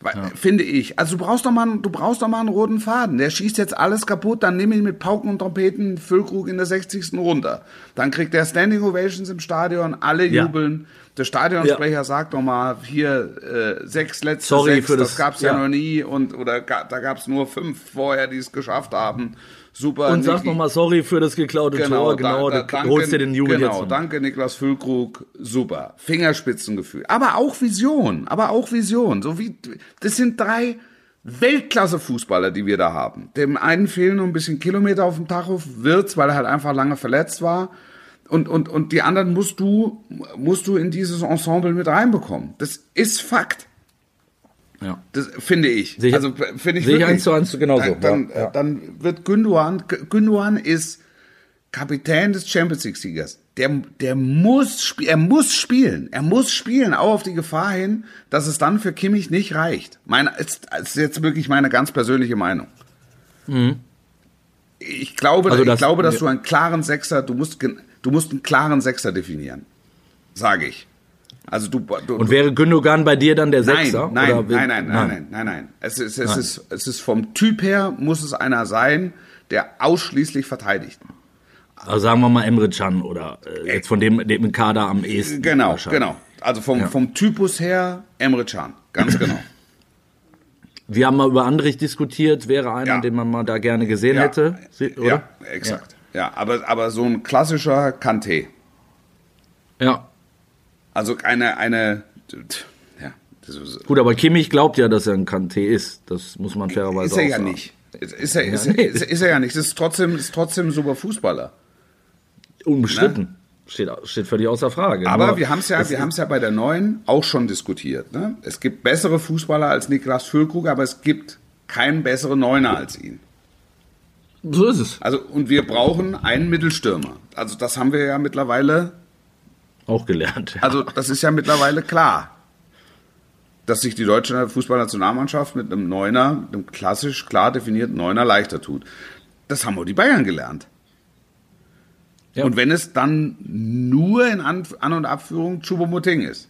Weil, Finde ich. Also du brauchst doch mal, einen- du brauchst doch mal einen roten Faden. Der schießt jetzt alles kaputt, dann nimm ihn mit Pauken und Trompeten Füllkrug in der 60. runter. Dann kriegt er Standing Ovations im Stadion, alle Ja. jubeln. Der Stadionsprecher sagt doch mal, hier äh, sechs letzte Sorry sechs, für das, das- gab's ja, ja. noch nie und oder da gab's nur fünf vorher, die es geschafft haben. Super. Und sag nochmal sorry für das geklaute Tor, genau, da- du danke- holst dir den Jubel Genau, jetzt. danke Niklas Füllkrug, super. Fingerspitzengefühl. Aber auch Vision, aber auch Vision. So wie, das sind drei Weltklasse-Fußballer, die wir da haben. Dem einen fehlen nur ein bisschen Kilometer auf dem Tacho, Wirtz, weil er halt einfach lange verletzt war. Und, und, und die anderen musst du, musst du in dieses Ensemble mit reinbekommen. Das ist Fakt. Ja. Das finde ich. Sehe ich- also finde ich sehe ich eins zu eins genauso, Dann, ja, dann wird Gündogan, Gündogan ist Kapitän des Champions League Siegers. Der, der muss, er muss spielen. Er muss spielen, auch auf die Gefahr hin, dass es dann für Kimmich nicht reicht. Meine, ist, ist jetzt wirklich meine ganz persönliche Meinung. Ich glaube, Mhm. Also ich das- glaube, dass du einen klaren Sechser, du musst, du musst einen klaren Sechser definieren. Sage ich. Also du, du Und wäre Gündogan bei dir dann der Nein, Sechser? nein, will- nein, nein, nein, nein, nein, nein. Es ist, es ist, es ist vom Typ her muss es einer sein, der ausschließlich verteidigt. Also sagen wir mal Emre Can oder äh, jetzt von dem, dem Kader am ehesten. Genau, genau. Also vom, Ja. vom Typus her Emre Can, ganz <clears throat> genau. Wir haben mal über Andrich diskutiert, wäre einer, Ja. den man mal da gerne gesehen Ja, hätte. Oder? ja, exakt. Ja, aber, aber so ein klassischer Kanté. Ja. Also eine, eine, ja, ist, Gut, aber Kimmich glaubt ja, dass er ein Kanté ist. Das muss man fairerweise ist er auch ja sagen. nicht. Ist, ist, er, ist, Ja, nee. ist, ist er ja nicht. Das ist trotzdem, ist trotzdem ein super Fußballer. Unbestritten. Steht, steht völlig außer Frage. Aber Nur, wir haben es ja, wir ist- haben es ja bei der neuen auch schon diskutiert. Ne? Es gibt bessere Fußballer als Niklas Füllkrug, aber es gibt keinen besseren Neuner als ihn. So ist es. Also und wir brauchen einen Mittelstürmer. Also das haben wir ja mittlerweile. Auch gelernt. ja. Also das ist ja mittlerweile klar, dass sich die deutsche Fußballnationalmannschaft mit einem Neuner, einem klassisch klar definierten Neuner leichter tut. Das haben auch die Bayern gelernt. Ja. Und wenn es dann nur in An-, An und Abführung Choupo-Moting ist.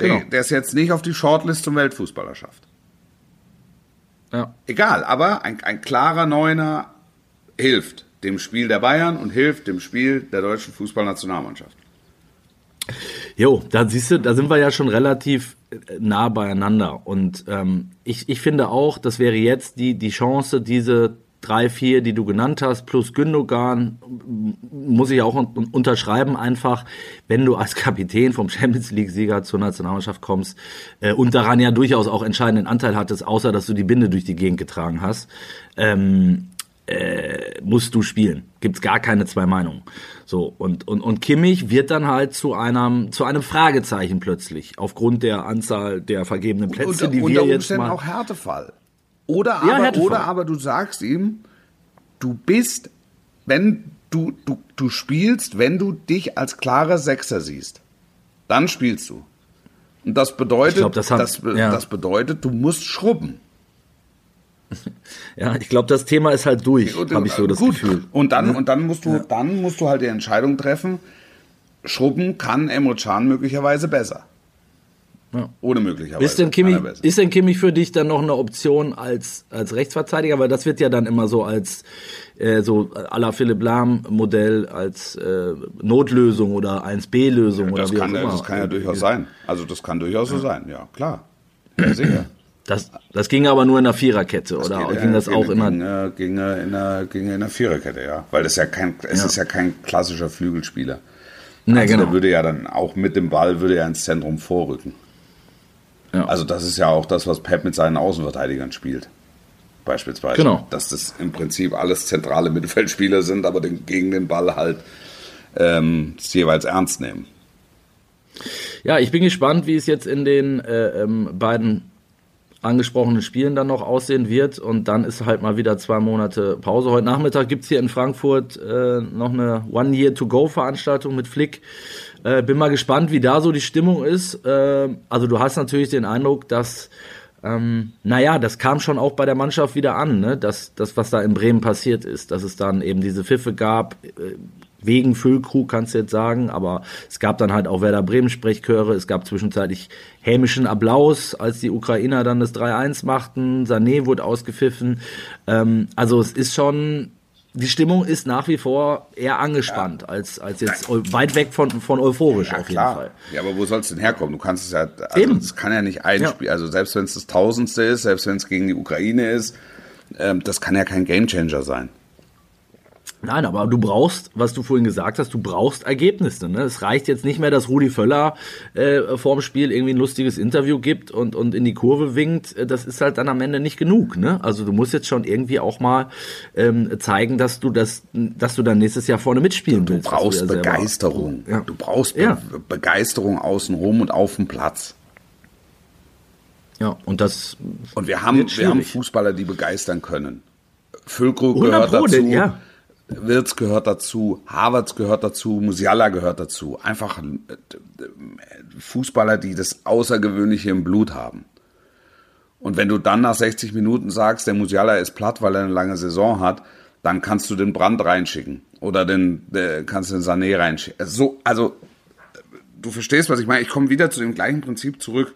Der, Genau. der es jetzt nicht auf die Shortlist zum Weltfußballer schafft. Ja. Egal, aber ein, ein klarer Neuner hilft dem Spiel der Bayern und hilft dem Spiel der deutschen Fußballnationalmannschaft. Jo, da siehst du, da sind wir ja schon relativ äh, nah beieinander. Und ähm, ich, ich finde auch, das wäre jetzt die, die Chance, diese drei, vier, die du genannt hast, plus Gündogan, muss ich auch un unterschreiben einfach, wenn du als <laughs> Kapitän vom Champions League-Sieger zur Nationalmannschaft kommst äh, und daran ja durchaus auch entscheidenden Anteil hattest, außer dass du die Binde durch die Gegend getragen hast, ähm, äh, musst du spielen. Gibt's gar keine zwei Meinungen. So, und, und, und Kimmich wird dann halt zu einem, zu einem Fragezeichen plötzlich, aufgrund der Anzahl der vergebenen Plätze, unter, die wir unter jetzt Umständen mal. auch Härtefall. Oder Ja, aber, Härtefall. oder aber du sagst ihm, du bist, wenn du, du, du spielst, wenn du dich als klarer Sechser siehst, dann spielst du. Und das bedeutet, glaub, das hat- das, ja. das bedeutet, du musst schrubben. <laughs> Ja, ich glaube, das Thema ist halt durch, Und, habe ich so das gut. Gefühl. Und dann, und dann musst du, dann musst du halt die Entscheidung treffen. Schrubben kann Emre Can möglicherweise besser. Ja. Ohne möglicherweise. Ist denn, Kimmich, ist denn Kimmich für dich dann noch eine Option als, als Rechtsverteidiger? Weil das wird ja dann immer so als äh, so à la Philipp Lahm Modell als äh, Notlösung oder 1B-Lösung oder das, wie kann, auch ja- immer. das kann ja durchaus sein. Also das kann durchaus so sein, ja, klar. Ja, sicher. Das, das ging aber nur in der Viererkette, oder? Geht, ging äh, das auch ging, immer? Ging, äh, ging, äh, in der, in der Viererkette, ja. Weil das ja kein, es Ja. ist ja kein klassischer Flügelspieler. Ne, also genau. der würde ja dann auch mit dem Ball würde er ins Zentrum vorrücken. Ja. Also das ist ja auch das, was Pep mit seinen Außenverteidigern spielt. Beispielsweise. Genau. Dass das im Prinzip alles zentrale Mittelfeldspieler sind, aber den, gegen den Ball halt ähm, jeweils ernst nehmen. Ja, ich bin gespannt, wie es jetzt in den äh, ähm, beiden angesprochenen Spielen dann noch aussehen wird. Und dann ist halt mal wieder zwei Monate Pause. Heute Nachmittag gibt's hier in Frankfurt äh, noch eine One-Year-to-Go-Veranstaltung mit Flick. Äh, bin mal gespannt, wie da so die Stimmung ist. Äh, also du hast natürlich den Eindruck, dass, ähm, naja, das kam schon auch bei der Mannschaft wieder an, ne? dass das, was da in Bremen passiert ist, dass es dann eben diese Pfiffe gab, äh, wegen Füllkrug kannst du jetzt sagen, aber es gab dann halt auch Werder Bremen Sprechchöre, es gab zwischenzeitlich hämischen Applaus, als die Ukrainer dann das 3-1 machten, Sané wurde ausgepfiffen. Ähm, also es ist schon, die Stimmung ist nach wie vor eher angespannt als, als jetzt eu- weit weg von, von euphorisch Ja, auf jeden klar. Fall. Ja, aber wo soll es denn herkommen? Du kannst es ja, also Eben. es kann ja nicht ein Ja. Spiel, also selbst wenn es das Tausendste ist, selbst wenn es gegen die Ukraine ist, ähm, das kann ja kein Gamechanger sein. Nein, aber du brauchst, was du vorhin gesagt hast, du brauchst Ergebnisse. Ne? Es reicht jetzt nicht mehr, dass Rudi Völler äh, vorm Spiel irgendwie ein lustiges Interview gibt und, und in die Kurve winkt. Das ist halt dann am Ende nicht genug. Ne? Also du musst jetzt schon irgendwie auch mal ähm, zeigen, dass du das, dass du dann nächstes Jahr vorne mitspielen Du willst. brauchst ja Begeisterung. Ja. Du brauchst Be Ja. Begeisterung außenrum und auf dem Platz. Ja, und das Und wir haben, wir haben. Fußballer, die begeistern können. Füllkrug 100 gehört dazu. ja. Wirtz gehört dazu, Havertz gehört dazu, Musiala gehört dazu. Einfach äh, Fußballer, die das Außergewöhnliche im Blut haben. Und wenn du dann nach 60 Minuten sagst, der Musiala ist platt, weil er eine lange Saison hat, dann kannst du den Brand reinschicken. Oder den, äh, kannst du den Sané reinschicken. So, also, du verstehst, was ich meine. Ich komme wieder zu dem gleichen Prinzip zurück.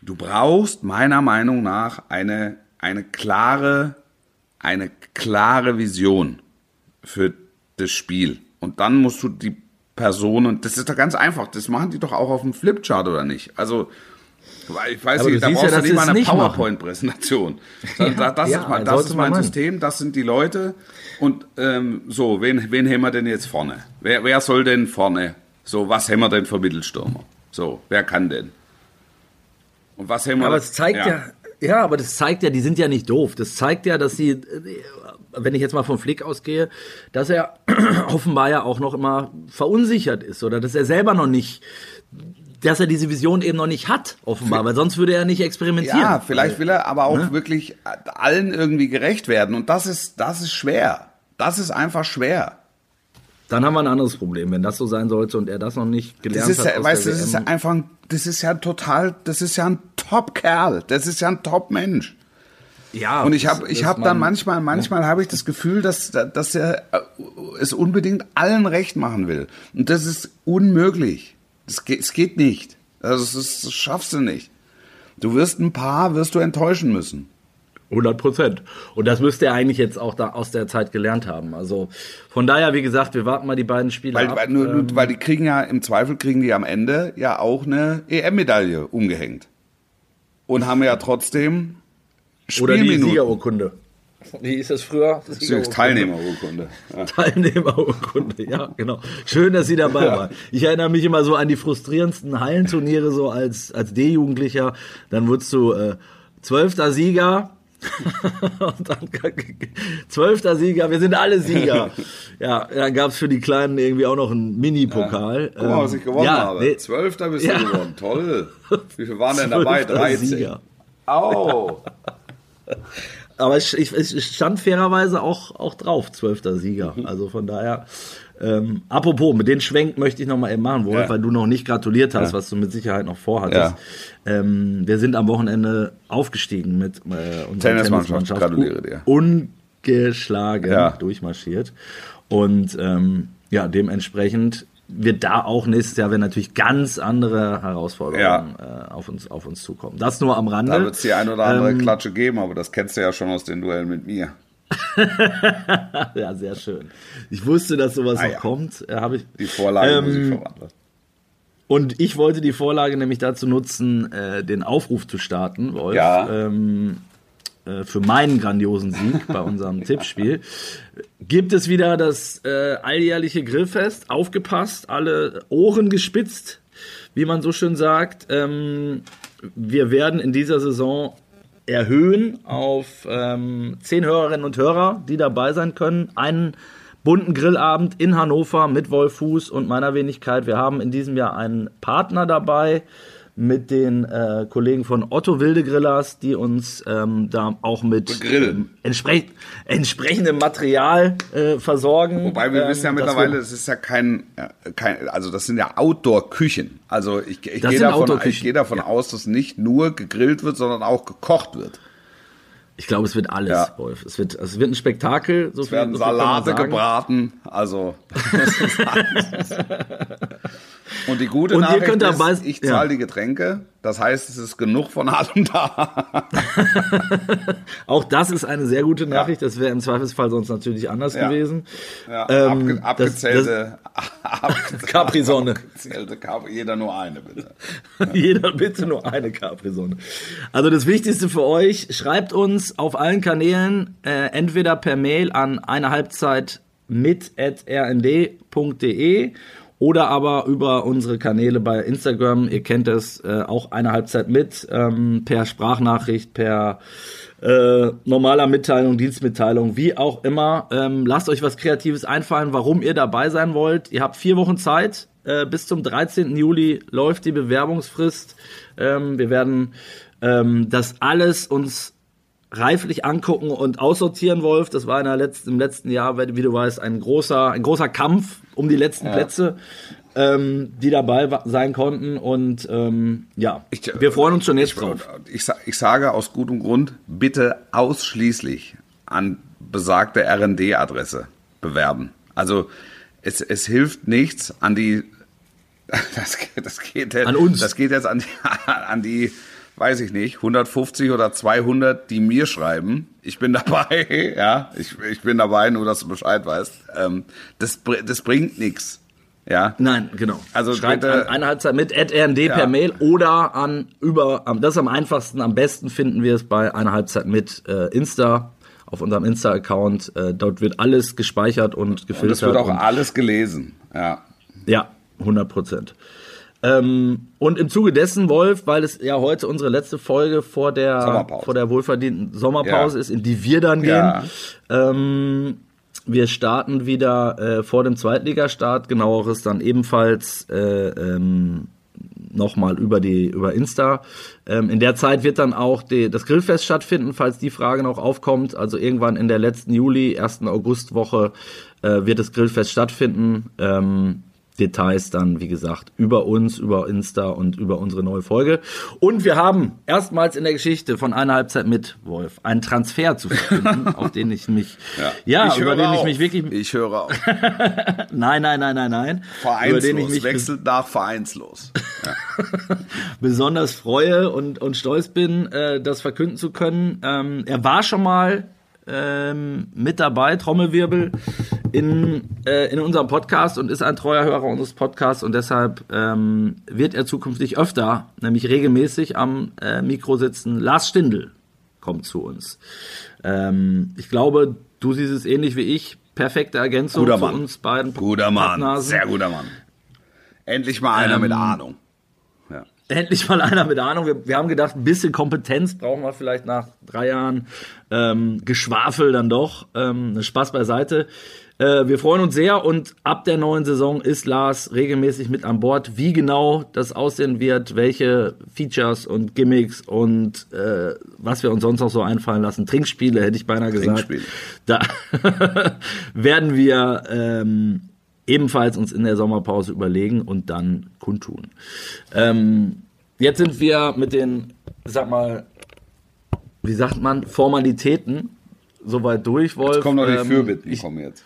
Du brauchst meiner Meinung nach eine, eine klare, eine klare Vision für das Spiel. Und dann musst du die Personen, das ist doch ganz einfach, das machen die doch auch auf dem Flipchart oder nicht? Also, ich weiß nicht, da brauchst ja, du nicht mal eine. PowerPoint-Präsentation. <laughs> Sondern da- das Ja, ist, mein, das ist mein. System, das sind die Leute. Und ähm, so, wen, wen haben wir denn jetzt vorne? Wer, wer soll denn vorne? So, was haben wir denn für Mittelstürmer? So, wer kann denn? Und was haben wir Aber es zeigt ja. Ja, aber das zeigt ja, die sind ja nicht doof. Das zeigt ja, dass sie, wenn ich jetzt mal vom Flick ausgehe, dass er <clears throat> offenbar ja auch noch immer verunsichert ist oder dass er selber noch nicht, dass er diese Vision eben noch nicht hat, offenbar, weil sonst würde er nicht experimentieren. Ja, vielleicht will er aber auch Ne? wirklich allen irgendwie gerecht werden. Und das ist, das ist schwer. Das ist einfach schwer. Dann haben wir ein anderes Problem, wenn das so sein sollte und er das noch nicht gelernt Das ist hat. ja, weißt du, das ist ja WM. einfach, ein- das ist ja total, das ist ja ein Top-Kerl. Das ist ja ein Top-Mensch. ja, Und ich das- habe ich das hab man- dann manchmal, manchmal habe ich das Gefühl, dass, dass er äh, es unbedingt allen recht machen will. Und das ist unmöglich. Es geht, es geht nicht. Also es ist, das schaffst du nicht. Du wirst ein paar, wirst du enttäuschen müssen. 100 Prozent. Und das müsste er eigentlich jetzt auch da aus der Zeit gelernt haben. Also von daher, wie gesagt, wir warten mal die beiden Spiele Weil, ab. weil, nur, nur, weil die kriegen ja, im Zweifel kriegen die am Ende ja auch eine EM-Medaille umgehängt. Und haben ja trotzdem Oder die Spielminuten. Siegerurkunde. Wie ist das früher? Das ist Teilnehmerurkunde. Ja. <laughs> Teilnehmerurkunde, ja, genau. Schön, dass Sie dabei waren. Ich erinnere mich immer so an die frustrierendsten Hallenturniere, so als, als D-Jugendlicher. Dann wurdest du äh, zwölfter Sieger. <laughs> Und dann zwölfter Sieger, wir sind alle Sieger. <laughs> Ja, dann gab's für die Kleinen irgendwie auch noch einen Mini-Pokal. Guck mal, was ich gewonnen Ähm, ja, habe. nee, Zwölfter bist Ja. du geworden. Toll. <laughs> Wie viele waren denn dabei? zwölfter 13. Sieger. Oh. Aber es, ich, es stand fairerweise auch, auch drauf, zwölfter Sieger. Mhm. Also von daher, ähm, apropos, mit den Schwenk möchte ich nochmal eben machen, Wolf, Ja. weil du noch nicht gratuliert hast, was du mit Sicherheit noch vorhattest. Ähm, wir sind am Wochenende aufgestiegen mit äh, unserer Tennismannschaft, Tennismannschaft. gratuliere dir. Ungeschlagen Ja. durchmarschiert. Und ähm, ja, dementsprechend wird da auch nächstes Jahr werden natürlich ganz andere Herausforderungen äh, auf, uns, auf uns zukommen. Das nur am Rande. Da wird es die ein oder andere Ähm, Klatsche geben, aber das kennst du ja schon aus den Duellen mit mir. <laughs> Ja, sehr schön. Ich wusste, dass sowas Ah, noch ja. kommt. Äh, ich. Die Vorlage muss ich Ähm, verwandeln. Und ich wollte die Vorlage nämlich dazu nutzen, äh, den Aufruf zu starten, Wolf, Ja. ähm, äh, für meinen grandiosen Sieg bei unserem <laughs> Tippspiel. Gibt es wieder das äh, alljährliche Grillfest? Aufgepasst, alle Ohren gespitzt, wie man so schön sagt. Ähm, wir werden in dieser Saison erhöhen auf ähm, zehn Hörerinnen und Hörer, die dabei sein können. Einen bunten Grillabend in Hannover mit Wolf Fuß und meiner Wenigkeit. Wir haben in diesem Jahr einen Partner dabei mit den äh, Kollegen von Otto Wilde Grillers, die uns ähm, da auch mit ähm, entsprech entsprechendem Material äh, versorgen. Wobei wir Ähm, wissen ja mittlerweile, es ist ja kein, äh, kein, also das sind ja Outdoor-Küchen. Also ich, ich gehe davon, ich gehe davon aus, dass nicht nur gegrillt wird, sondern auch gekocht wird. Ich glaube, es wird alles, Ja. Wolf. Es wird, es wird ein Spektakel. So Es werden so Salate gebraten, also. <laughs> <laughs> Und die gute Und Nachricht ist, ich ja. zahle die Getränke. Das heißt, es ist genug von allem da. <laughs> Auch das ist eine sehr gute Nachricht. Das wäre im Zweifelsfall sonst natürlich anders Ja. gewesen. Ja, Ähm, abge <laughs> abgezählte, Capri-Sonne. Capri, jeder nur eine, bitte. <laughs> Jeder bitte nur eine Capri-Sonne. Also das Wichtigste für euch, schreibt uns auf allen Kanälen, äh, entweder per Mail an eine Halbzeit mit rnd.de oder aber über unsere Kanäle bei Instagram. Ihr kennt es, äh, auch eine Halbzeit mit, ähm, per Sprachnachricht, per äh, normaler Mitteilung, Dienstmitteilung, wie auch immer. Ähm, lasst euch was Kreatives einfallen, warum ihr dabei sein wollt. Ihr habt vier Wochen Zeit. Äh, bis zum 13. Juli läuft die Bewerbungsfrist. Ähm, wir werden ähm, das alles uns reiflich angucken und aussortieren, Wolf. Das war in der letzten, im letzten Jahr, wie du weißt, ein großer, ein großer Kampf um die letzten Plätze, ähm, die dabei sein konnten. Und ähm, ja, Ich- wir freuen uns schon jetzt drauf. Ich, sa- ich sage aus gutem Grund, bitte ausschließlich an besagte RD-Adresse bewerben. Also es, es hilft nichts an die, <laughs> das, das geht jetzt, An uns. Das geht jetzt an die, <laughs> an die, weiß ich nicht, 150 oder 200, die mir schreiben. Ich bin <laughs> dabei, ja, ich, ich bin dabei, nur dass du Bescheid weißt. Ähm, das, das bringt nichts. Ja, Nein, genau. Also schreibt bitte- an eine Halbzeit mit rnd Ja. per Mail oder an über, am- das ist am einfachsten, am besten finden wir es bei einer Halbzeit mit äh, Insta auf unserem Insta-Account. Äh, dort wird alles gespeichert und und gefiltert. es wird auch und- alles gelesen. Ja. Ja, 100 Prozent. Ähm, und im Zuge dessen, Wolf, weil es ja heute unsere letzte Folge vor der, vor der wohlverdienten Sommerpause Ja. ist, in die wir dann gehen. Ja. Ähm, wir starten wieder äh, vor dem Zweitligastart, genaueres dann ebenfalls äh, ähm, nochmal über die über Insta. Ähm, in der Zeit wird dann auch die, das Grillfest stattfinden, falls die Frage noch aufkommt. Also irgendwann in der letzten Juli, 1. Augustwoche äh, wird das Grillfest stattfinden. Ähm, Details dann, wie gesagt, über uns, über Insta und über unsere neue Folge. Und wir haben erstmals in der Geschichte von einer Halbzeit mit Wolf einen Transfer zu finden, <laughs> auf den ich mich, ja, ich über den ich auf. mich wirklich, Ich höre auf. <laughs> nein, nein, nein, nein, nein, über den ich Vereinslos. mich Wechselt nach vereinslos. <laughs> besonders freue und, und stolz bin, äh, das verkünden zu können. Ähm, er war schon mal ähm, mit dabei, Trommelwirbel, in, äh, in unserem Podcast und ist ein treuer Hörer unseres Podcasts und deshalb ähm, wird er zukünftig öfter, nämlich regelmäßig am äh, Mikro sitzen. Lars Stindl kommt zu uns. Ähm, ich glaube, du siehst es ähnlich wie ich. Perfekte Ergänzung Guter zu Mann. uns beiden. Guter Mann, Pappnasen. sehr guter Mann. Endlich mal einer Ähm, mit Ahnung. Endlich mal einer mit Ahnung. Wir, wir haben gedacht, ein bisschen Kompetenz brauchen wir vielleicht nach drei Jahren ähm, Geschwafel dann doch. Ähm, Spaß beiseite. Äh, wir freuen uns sehr und ab der neuen Saison ist Lars regelmäßig mit an Bord. Wie genau das aussehen wird, welche Features und Gimmicks und äh, was wir uns sonst noch so einfallen lassen, Trinkspiele hätte ich beinahe gesagt. Trinkspiele. Da <laughs> werden wir ähm, ebenfalls uns in der Sommerpause überlegen und dann kundtun. Ähm, jetzt sind wir mit den, sag mal, wie sagt man, Formalitäten soweit durch, Wolf. Jetzt kommen noch die Ähm, Fürbitten, ich, kommen jetzt.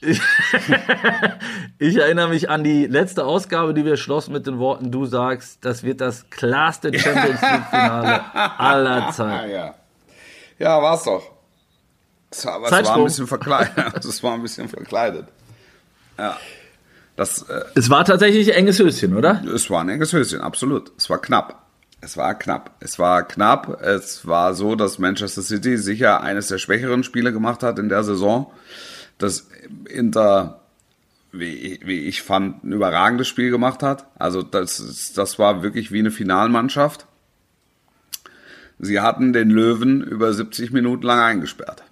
<laughs> ich erinnere mich an die letzte Ausgabe, die wir schlossen mit den Worten, du sagst, das wird das klarste Champions League Finale <laughs> aller Ah, Zeiten. ja. Ja, war's doch. Es war, aber <laughs> es war ein bisschen verkleidet. Es war ein bisschen verkleidet. Ja. Das, äh, Es war tatsächlich ein enges Höschen, oder? es war ein enges Höschen, absolut. Es war knapp. Es war knapp. Es war knapp. Es war so, dass Manchester City sicher eines der schwächeren Spiele gemacht hat in der Saison. Das Inter, wie, wie ich fand, ein überragendes Spiel gemacht hat. Also das, das war wirklich wie eine Finalmannschaft. Sie hatten den Löwen über 70 Minuten lang eingesperrt.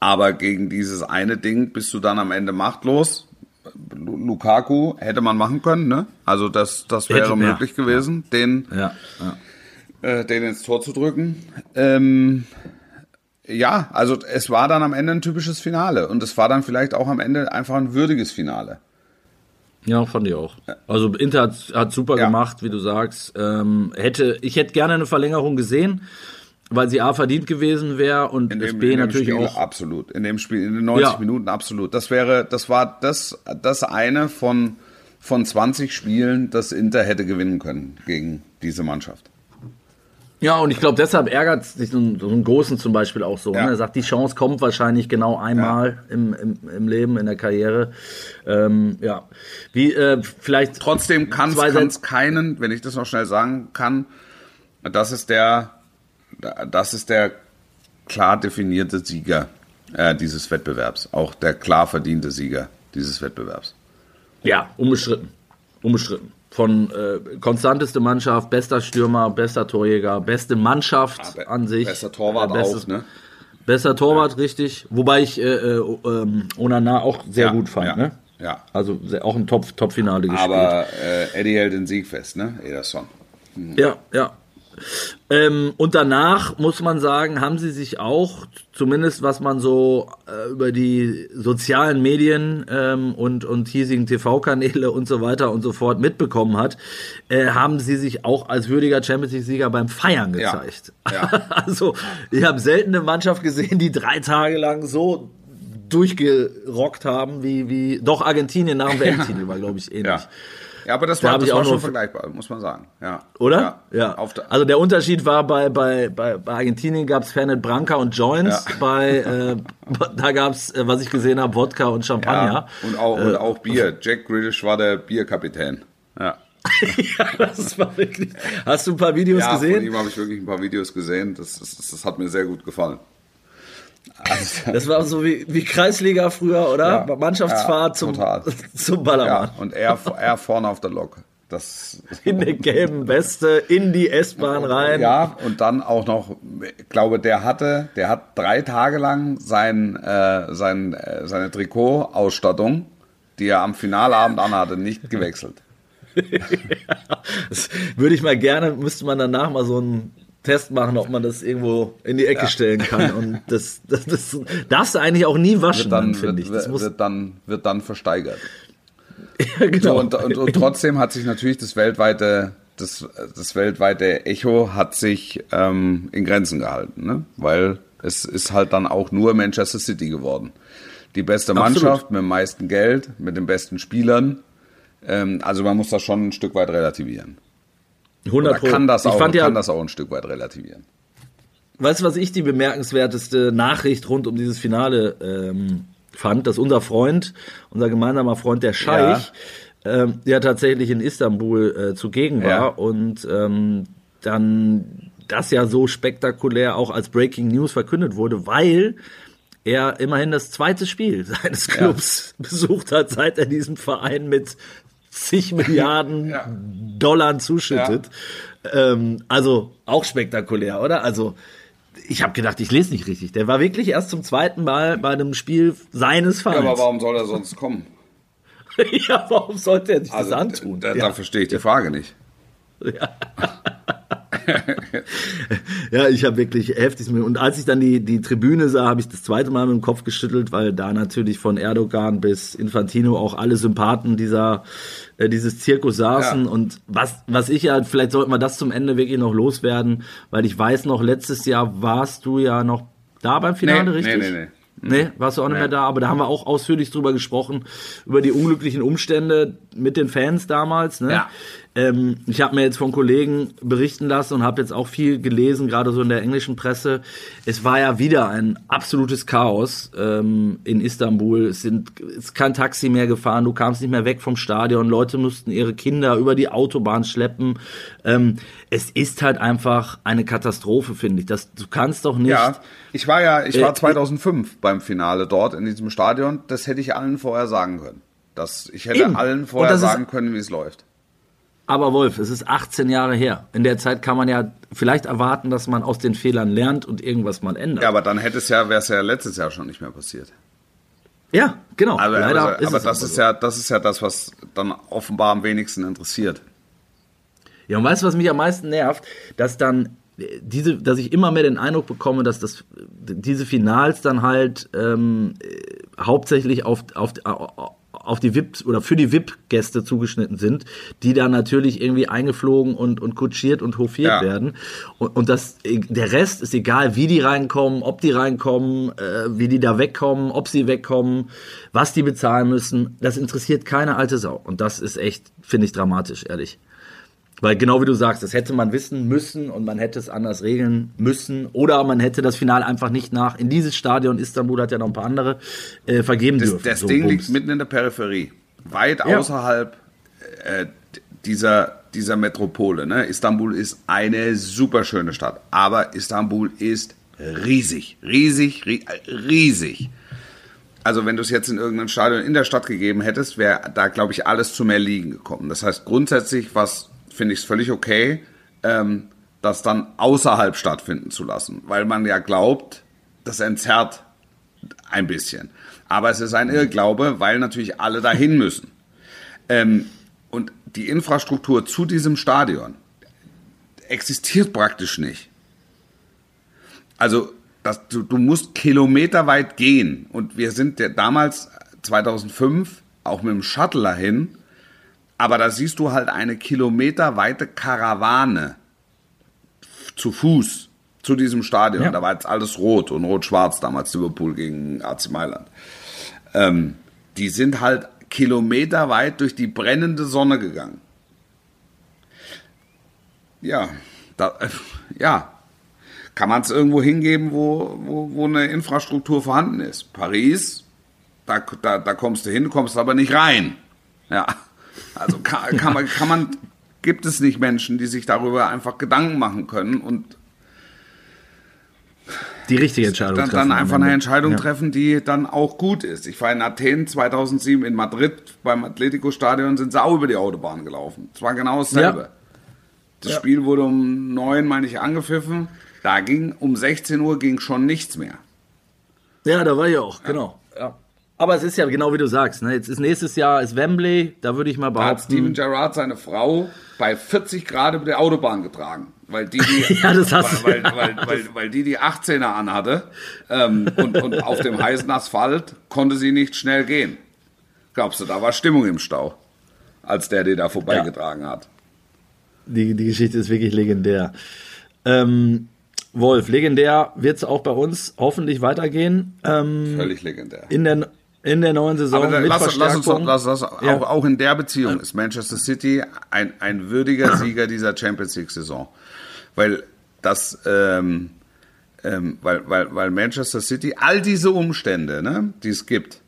Aber gegen dieses eine Ding bist du dann am Ende machtlos. Lu- Lukaku hätte man machen können, ne? Also das, das wäre Hätte- ja. möglich gewesen, den, Ja. ja. äh, den ins Tor zu drücken. Ähm, ja, also es war dann am Ende ein typisches Finale und es war dann vielleicht auch am Ende einfach ein würdiges Finale. Ja, fand ich auch. Also Inter hat, hat super Ja. gemacht, wie du sagst. Ähm, hätte, ich hätte gerne eine Verlängerung gesehen, weil sie A verdient gewesen wäre und In dem, B in natürlich Spiel auch. absolut. In dem Spiel, in den 90 Ja. Minuten absolut. Das wäre, das war das, das eine von, von 20 Spielen, das Inter hätte gewinnen können gegen diese Mannschaft. Ja, und ich glaube, deshalb ärgert sich so ein, so ein Großen zum Beispiel auch so. Ja. Ne? Er sagt, die Chance kommt wahrscheinlich genau einmal im, im, im Leben, in der Karriere. Ähm, ja, wie äh, vielleicht Trotzdem kann es keinen, wenn ich das noch schnell sagen kann, das ist der, das ist der klar definierte Sieger äh, dieses Wettbewerbs. Auch der klar verdiente Sieger dieses Wettbewerbs. Ja, unbestritten. Unbestritten. Von äh, konstanteste Mannschaft, bester Stürmer, bester Torjäger, beste Mannschaft Be- an sich. Bester Torwart Äh, bestes- auch, ne? Bester Torwart, richtig. Wobei ich äh, äh, ähm, Onana auch sehr Ja, gut fand. ja, ne? ja. Also auch ein Top- Top-Finale gespielt. Aber äh, Eddie hält den Sieg fest, ne? Ederson. Ja, ja. Ähm, und danach muss man sagen, haben sie sich auch, zumindest was man so äh, über die sozialen Medien ähm, und, und hiesigen TV-Kanäle und so weiter und so fort mitbekommen hat, äh, haben sie sich auch als würdiger Champions League-Sieger beim Feiern Ja, gezeigt. ja. <laughs> Also, ich habe selten eine Mannschaft gesehen, die drei Tage lang so durchgerockt haben, wie, wie doch Argentinien nach dem <laughs> WM-Titel war, glaube ich, ähnlich. Ja. Ja, aber das Da war, das war auch schon vergleichbar, muss man sagen. Ja. Oder? Ja. Der, also der Unterschied war bei, bei, bei, bei Argentinien gab es Fernet Branca und Joints, Ja. bei äh, <laughs> da gab es, äh, was ich gesehen habe, Wodka und Champagner. ja. Und auch, und auch Bier. Jack Grealish war der Bierkapitän. Ja. <laughs> ja, das war wirklich. Hast du ein paar Videos Ja, von gesehen? ihm habe ich wirklich ein paar Videos gesehen. Das, das, das hat mir sehr gut gefallen. Also, Das war so wie, wie Kreisliga früher, oder? Ja. Mannschaftsfahrt Ja, zum, total. <laughs> zum Ballermann. ja, und er, er vorne auf der Lok. Das, <laughs> In der gelben Weste, in die S-Bahn rein. ja, und dann auch noch, ich glaube, der hatte, der hat drei Tage lang sein, äh, sein, äh, seine Trikotausstattung, die er am Finalabend anhatte, nicht gewechselt. <laughs> Das würde ich mal gerne, müsste man danach mal so einen Test machen, ob man das irgendwo in die Ecke stellen kann. Und <laughs> das, das, das darfst du eigentlich auch nie waschen, Wird dann, finde wird, ich. Das wird, muss, wird dann, wird dann versteigert. <laughs> ja, genau. So, und, und, und trotzdem hat sich natürlich das weltweite, das, das weltweite Echo hat sich ähm, in Grenzen gehalten, ne? weil es ist halt dann auch nur Manchester City geworden. Die beste Absolut. Mannschaft mit dem meisten Geld, mit den besten Spielern, Ähm, also man muss das schon ein Stück weit relativieren. 100 Oder kann das, ich auch, fand ja, kann das auch ein Stück weit relativieren. Weißt du, was ich die bemerkenswerteste Nachricht rund um dieses Finale ähm, fand? Dass unser Freund, unser gemeinsamer Freund, der Scheich, ähm, ja tatsächlich in Istanbul äh, zugegen war Ja. und ähm, dann das ja so spektakulär auch als Breaking News verkündet wurde, weil er immerhin das zweite Spiel <laughs> seines Clubs besucht hat, seit er diesem Verein mit zig Milliarden Ja. Dollar zuschüttet. Ähm, also auch spektakulär, oder? Also ich habe gedacht, ich lese nicht richtig. Der war wirklich erst zum zweiten Mal bei einem Spiel seines Ja, Vereins. aber warum soll er sonst kommen? <laughs> ja, warum sollte er sich Also, das antun? Da, ja. da verstehe ich die Frage nicht. <laughs> Ja, <laughs> ich habe wirklich heftig. Und als ich dann die, die Tribüne sah, habe ich das zweite Mal mit dem Kopf geschüttelt, weil da natürlich von Erdogan bis Infantino auch alle Sympathen dieser, äh, dieses Zirkus saßen. Ja. Und was, was ich ja, vielleicht sollten wir das zum Ende wirklich noch loswerden, weil ich weiß noch, letztes Jahr warst du ja noch da beim Finale, Nee, richtig? nee, nee, nee. Nee, warst du auch nicht Nee. mehr da, aber da haben wir auch ausführlich drüber gesprochen, über die unglücklichen Umstände mit den Fans damals. Ne? Ja. Ähm, ich habe mir jetzt von Kollegen berichten lassen und habe jetzt auch viel gelesen, gerade so in der englischen Presse. Es war ja wieder ein absolutes Chaos ähm, in Istanbul. Es sind es ist kein Taxi mehr gefahren, du kamst nicht mehr weg vom Stadion. Leute mussten ihre Kinder über die Autobahn schleppen. Ähm, es ist halt einfach eine Katastrophe, finde ich. Das, du kannst doch nicht. Ja, ich war ja, ich war Äh, 2005 beim Finale dort in diesem Stadion. Das hätte ich allen vorher sagen können. Das, ich hätte Eben. allen vorher sagen können, wie es läuft. Aber Wolf, es ist 18 Jahre her. In der Zeit kann man ja vielleicht erwarten, dass man aus den Fehlern lernt und irgendwas mal ändert. Ja, aber dann hätte es ja, wäre es ja letztes Jahr schon nicht mehr passiert. Ja, genau. Aber, Leider aber, ist aber es das ist so. ja, das ist ja das, was dann offenbar am wenigsten interessiert. Ja, und weißt du, was mich am meisten nervt? Dass dann äh, diese, dass ich immer mehr den Eindruck bekomme, dass das diese Finals dann halt ähm, äh, hauptsächlich auf, auf, auf die VIP oder für die VIP-Gäste zugeschnitten sind, die dann natürlich irgendwie eingeflogen und, und kutschiert und hofiert Ja. werden. Und, und das, der Rest ist egal, wie die reinkommen, ob die reinkommen, äh, wie die da wegkommen, ob sie wegkommen, was die bezahlen müssen. Das interessiert keine alte Sau. Und das ist echt, finde ich, dramatisch, ehrlich. Weil genau wie du sagst, das hätte man wissen müssen und man hätte es anders regeln müssen. Oder man hätte das Finale einfach nicht nach in dieses Stadion, Istanbul hat ja noch ein paar andere, äh, vergeben Das, dürfen. das So, Ding bums. liegt mitten in der Peripherie. Weit Ja. außerhalb äh, dieser, dieser Metropole. Ne? Istanbul ist eine super schöne Stadt. Aber Istanbul ist riesig. Riesig, ri riesig. Also wenn du es jetzt in irgendeinem Stadion in der Stadt gegeben hättest, wäre da, glaube ich, alles zu mehr liegen gekommen. Das heißt, grundsätzlich was finde ich es völlig okay, ähm, das dann außerhalb stattfinden zu lassen, weil man ja glaubt, das entzerrt ein bisschen. Aber es ist ein Irrglaube, weil natürlich alle dahin müssen. Ähm, und die Infrastruktur zu diesem Stadion existiert praktisch nicht. Also das, du, du musst kilometerweit gehen. Und wir sind ja damals 2005 auch mit dem Shuttle dahin. Aber da siehst du halt eine kilometerweite Karawane zu Fuß zu diesem Stadion. Ja. Da war jetzt alles rot und rot-schwarz damals Liverpool gegen AC Mailand. Ähm, die sind halt kilometerweit durch die brennende Sonne gegangen. Ja, da, äh, <laughs> ja. Kann man es irgendwo hingeben, wo, wo, wo eine Infrastruktur vorhanden ist? Paris, da, da, da kommst du hin, kommst aber nicht rein. Ja, also kann, <laughs> kann, man, kann man, gibt es nicht Menschen, die sich darüber einfach Gedanken machen können und die richtige Entscheidung dann, treffen dann einfach eine Entscheidung Ja. treffen, die dann auch gut ist. Ich war in Athen 2007 in Madrid beim Atletico-Stadion, sind sie auch über die Autobahn gelaufen. Es war genau dasselbe. Ja. Das Ja. Spiel wurde um neun, meine ich, angepfiffen. Da ging um 16 Uhr ging schon nichts mehr. Ja, da war ich auch, genau. Ja. Aber es ist ja genau wie du sagst. Ne? Jetzt ist nächstes Jahr ist Wembley, da würde ich mal Da hat Steven behaupten. Gerrard seine Frau bei 40 Grad über die Autobahn getragen. Weil die, die, <laughs> Ja, das hast weil, weil, weil, weil, weil die die 18er anhatte ähm, und, und auf dem heißen Asphalt konnte sie nicht schnell gehen. Glaubst du, da war Stimmung im Stau, als der die da vorbeigetragen hat. Die, die Geschichte ist wirklich legendär. Ähm, Wolf, legendär wird es auch bei uns hoffentlich weitergehen. Ähm, Völlig legendär. in der in der neuen Saison Aber mit lass, lass uns lass, lass, Ja. auch, auch in der Beziehung ist Manchester City ein, ein würdiger <coughs> Sieger dieser Champions League Saison. Weil das, ähm, ähm, weil, weil, weil Manchester City all diese Umstände, ne, die es gibt,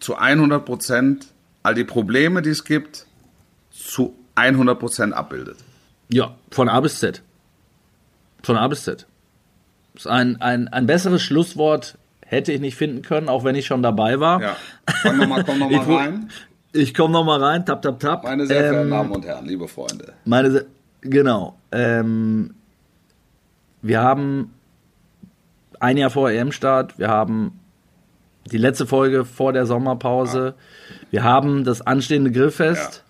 zu 100 Prozent, all die Probleme, die es gibt, zu 100 Prozent abbildet. Ja, von A bis Z. Von A bis Z. Ist ein, ein, ein besseres Schlusswort hätte ich nicht finden können, auch wenn ich schon dabei war. Ja, komm nochmal noch mal <laughs> rein. Ich komme noch mal rein, tap, tap, tap. Meine sehr verehrten Ähm, Damen und Herren, liebe Freunde. Meine, Se- genau. Ähm, wir haben ein Jahr vor EM-Start, wir haben die letzte Folge vor der Sommerpause, wir haben das anstehende Grillfest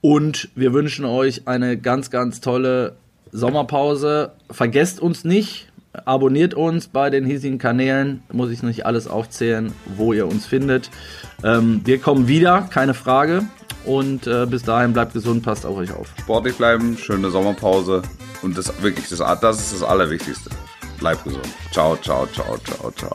und wir wünschen euch eine ganz, ganz tolle Sommerpause. Vergesst uns nicht, abonniert uns bei den hiesigen Kanälen, muss ich nicht alles aufzählen, wo ihr uns findet. Ähm, wir kommen wieder, keine Frage. Und äh, bis dahin bleibt gesund, passt auf euch auf. Sportlich bleiben, schöne Sommerpause und das wirklich, das, das ist das Allerwichtigste. Bleibt gesund. Ciao, ciao, ciao, ciao, ciao.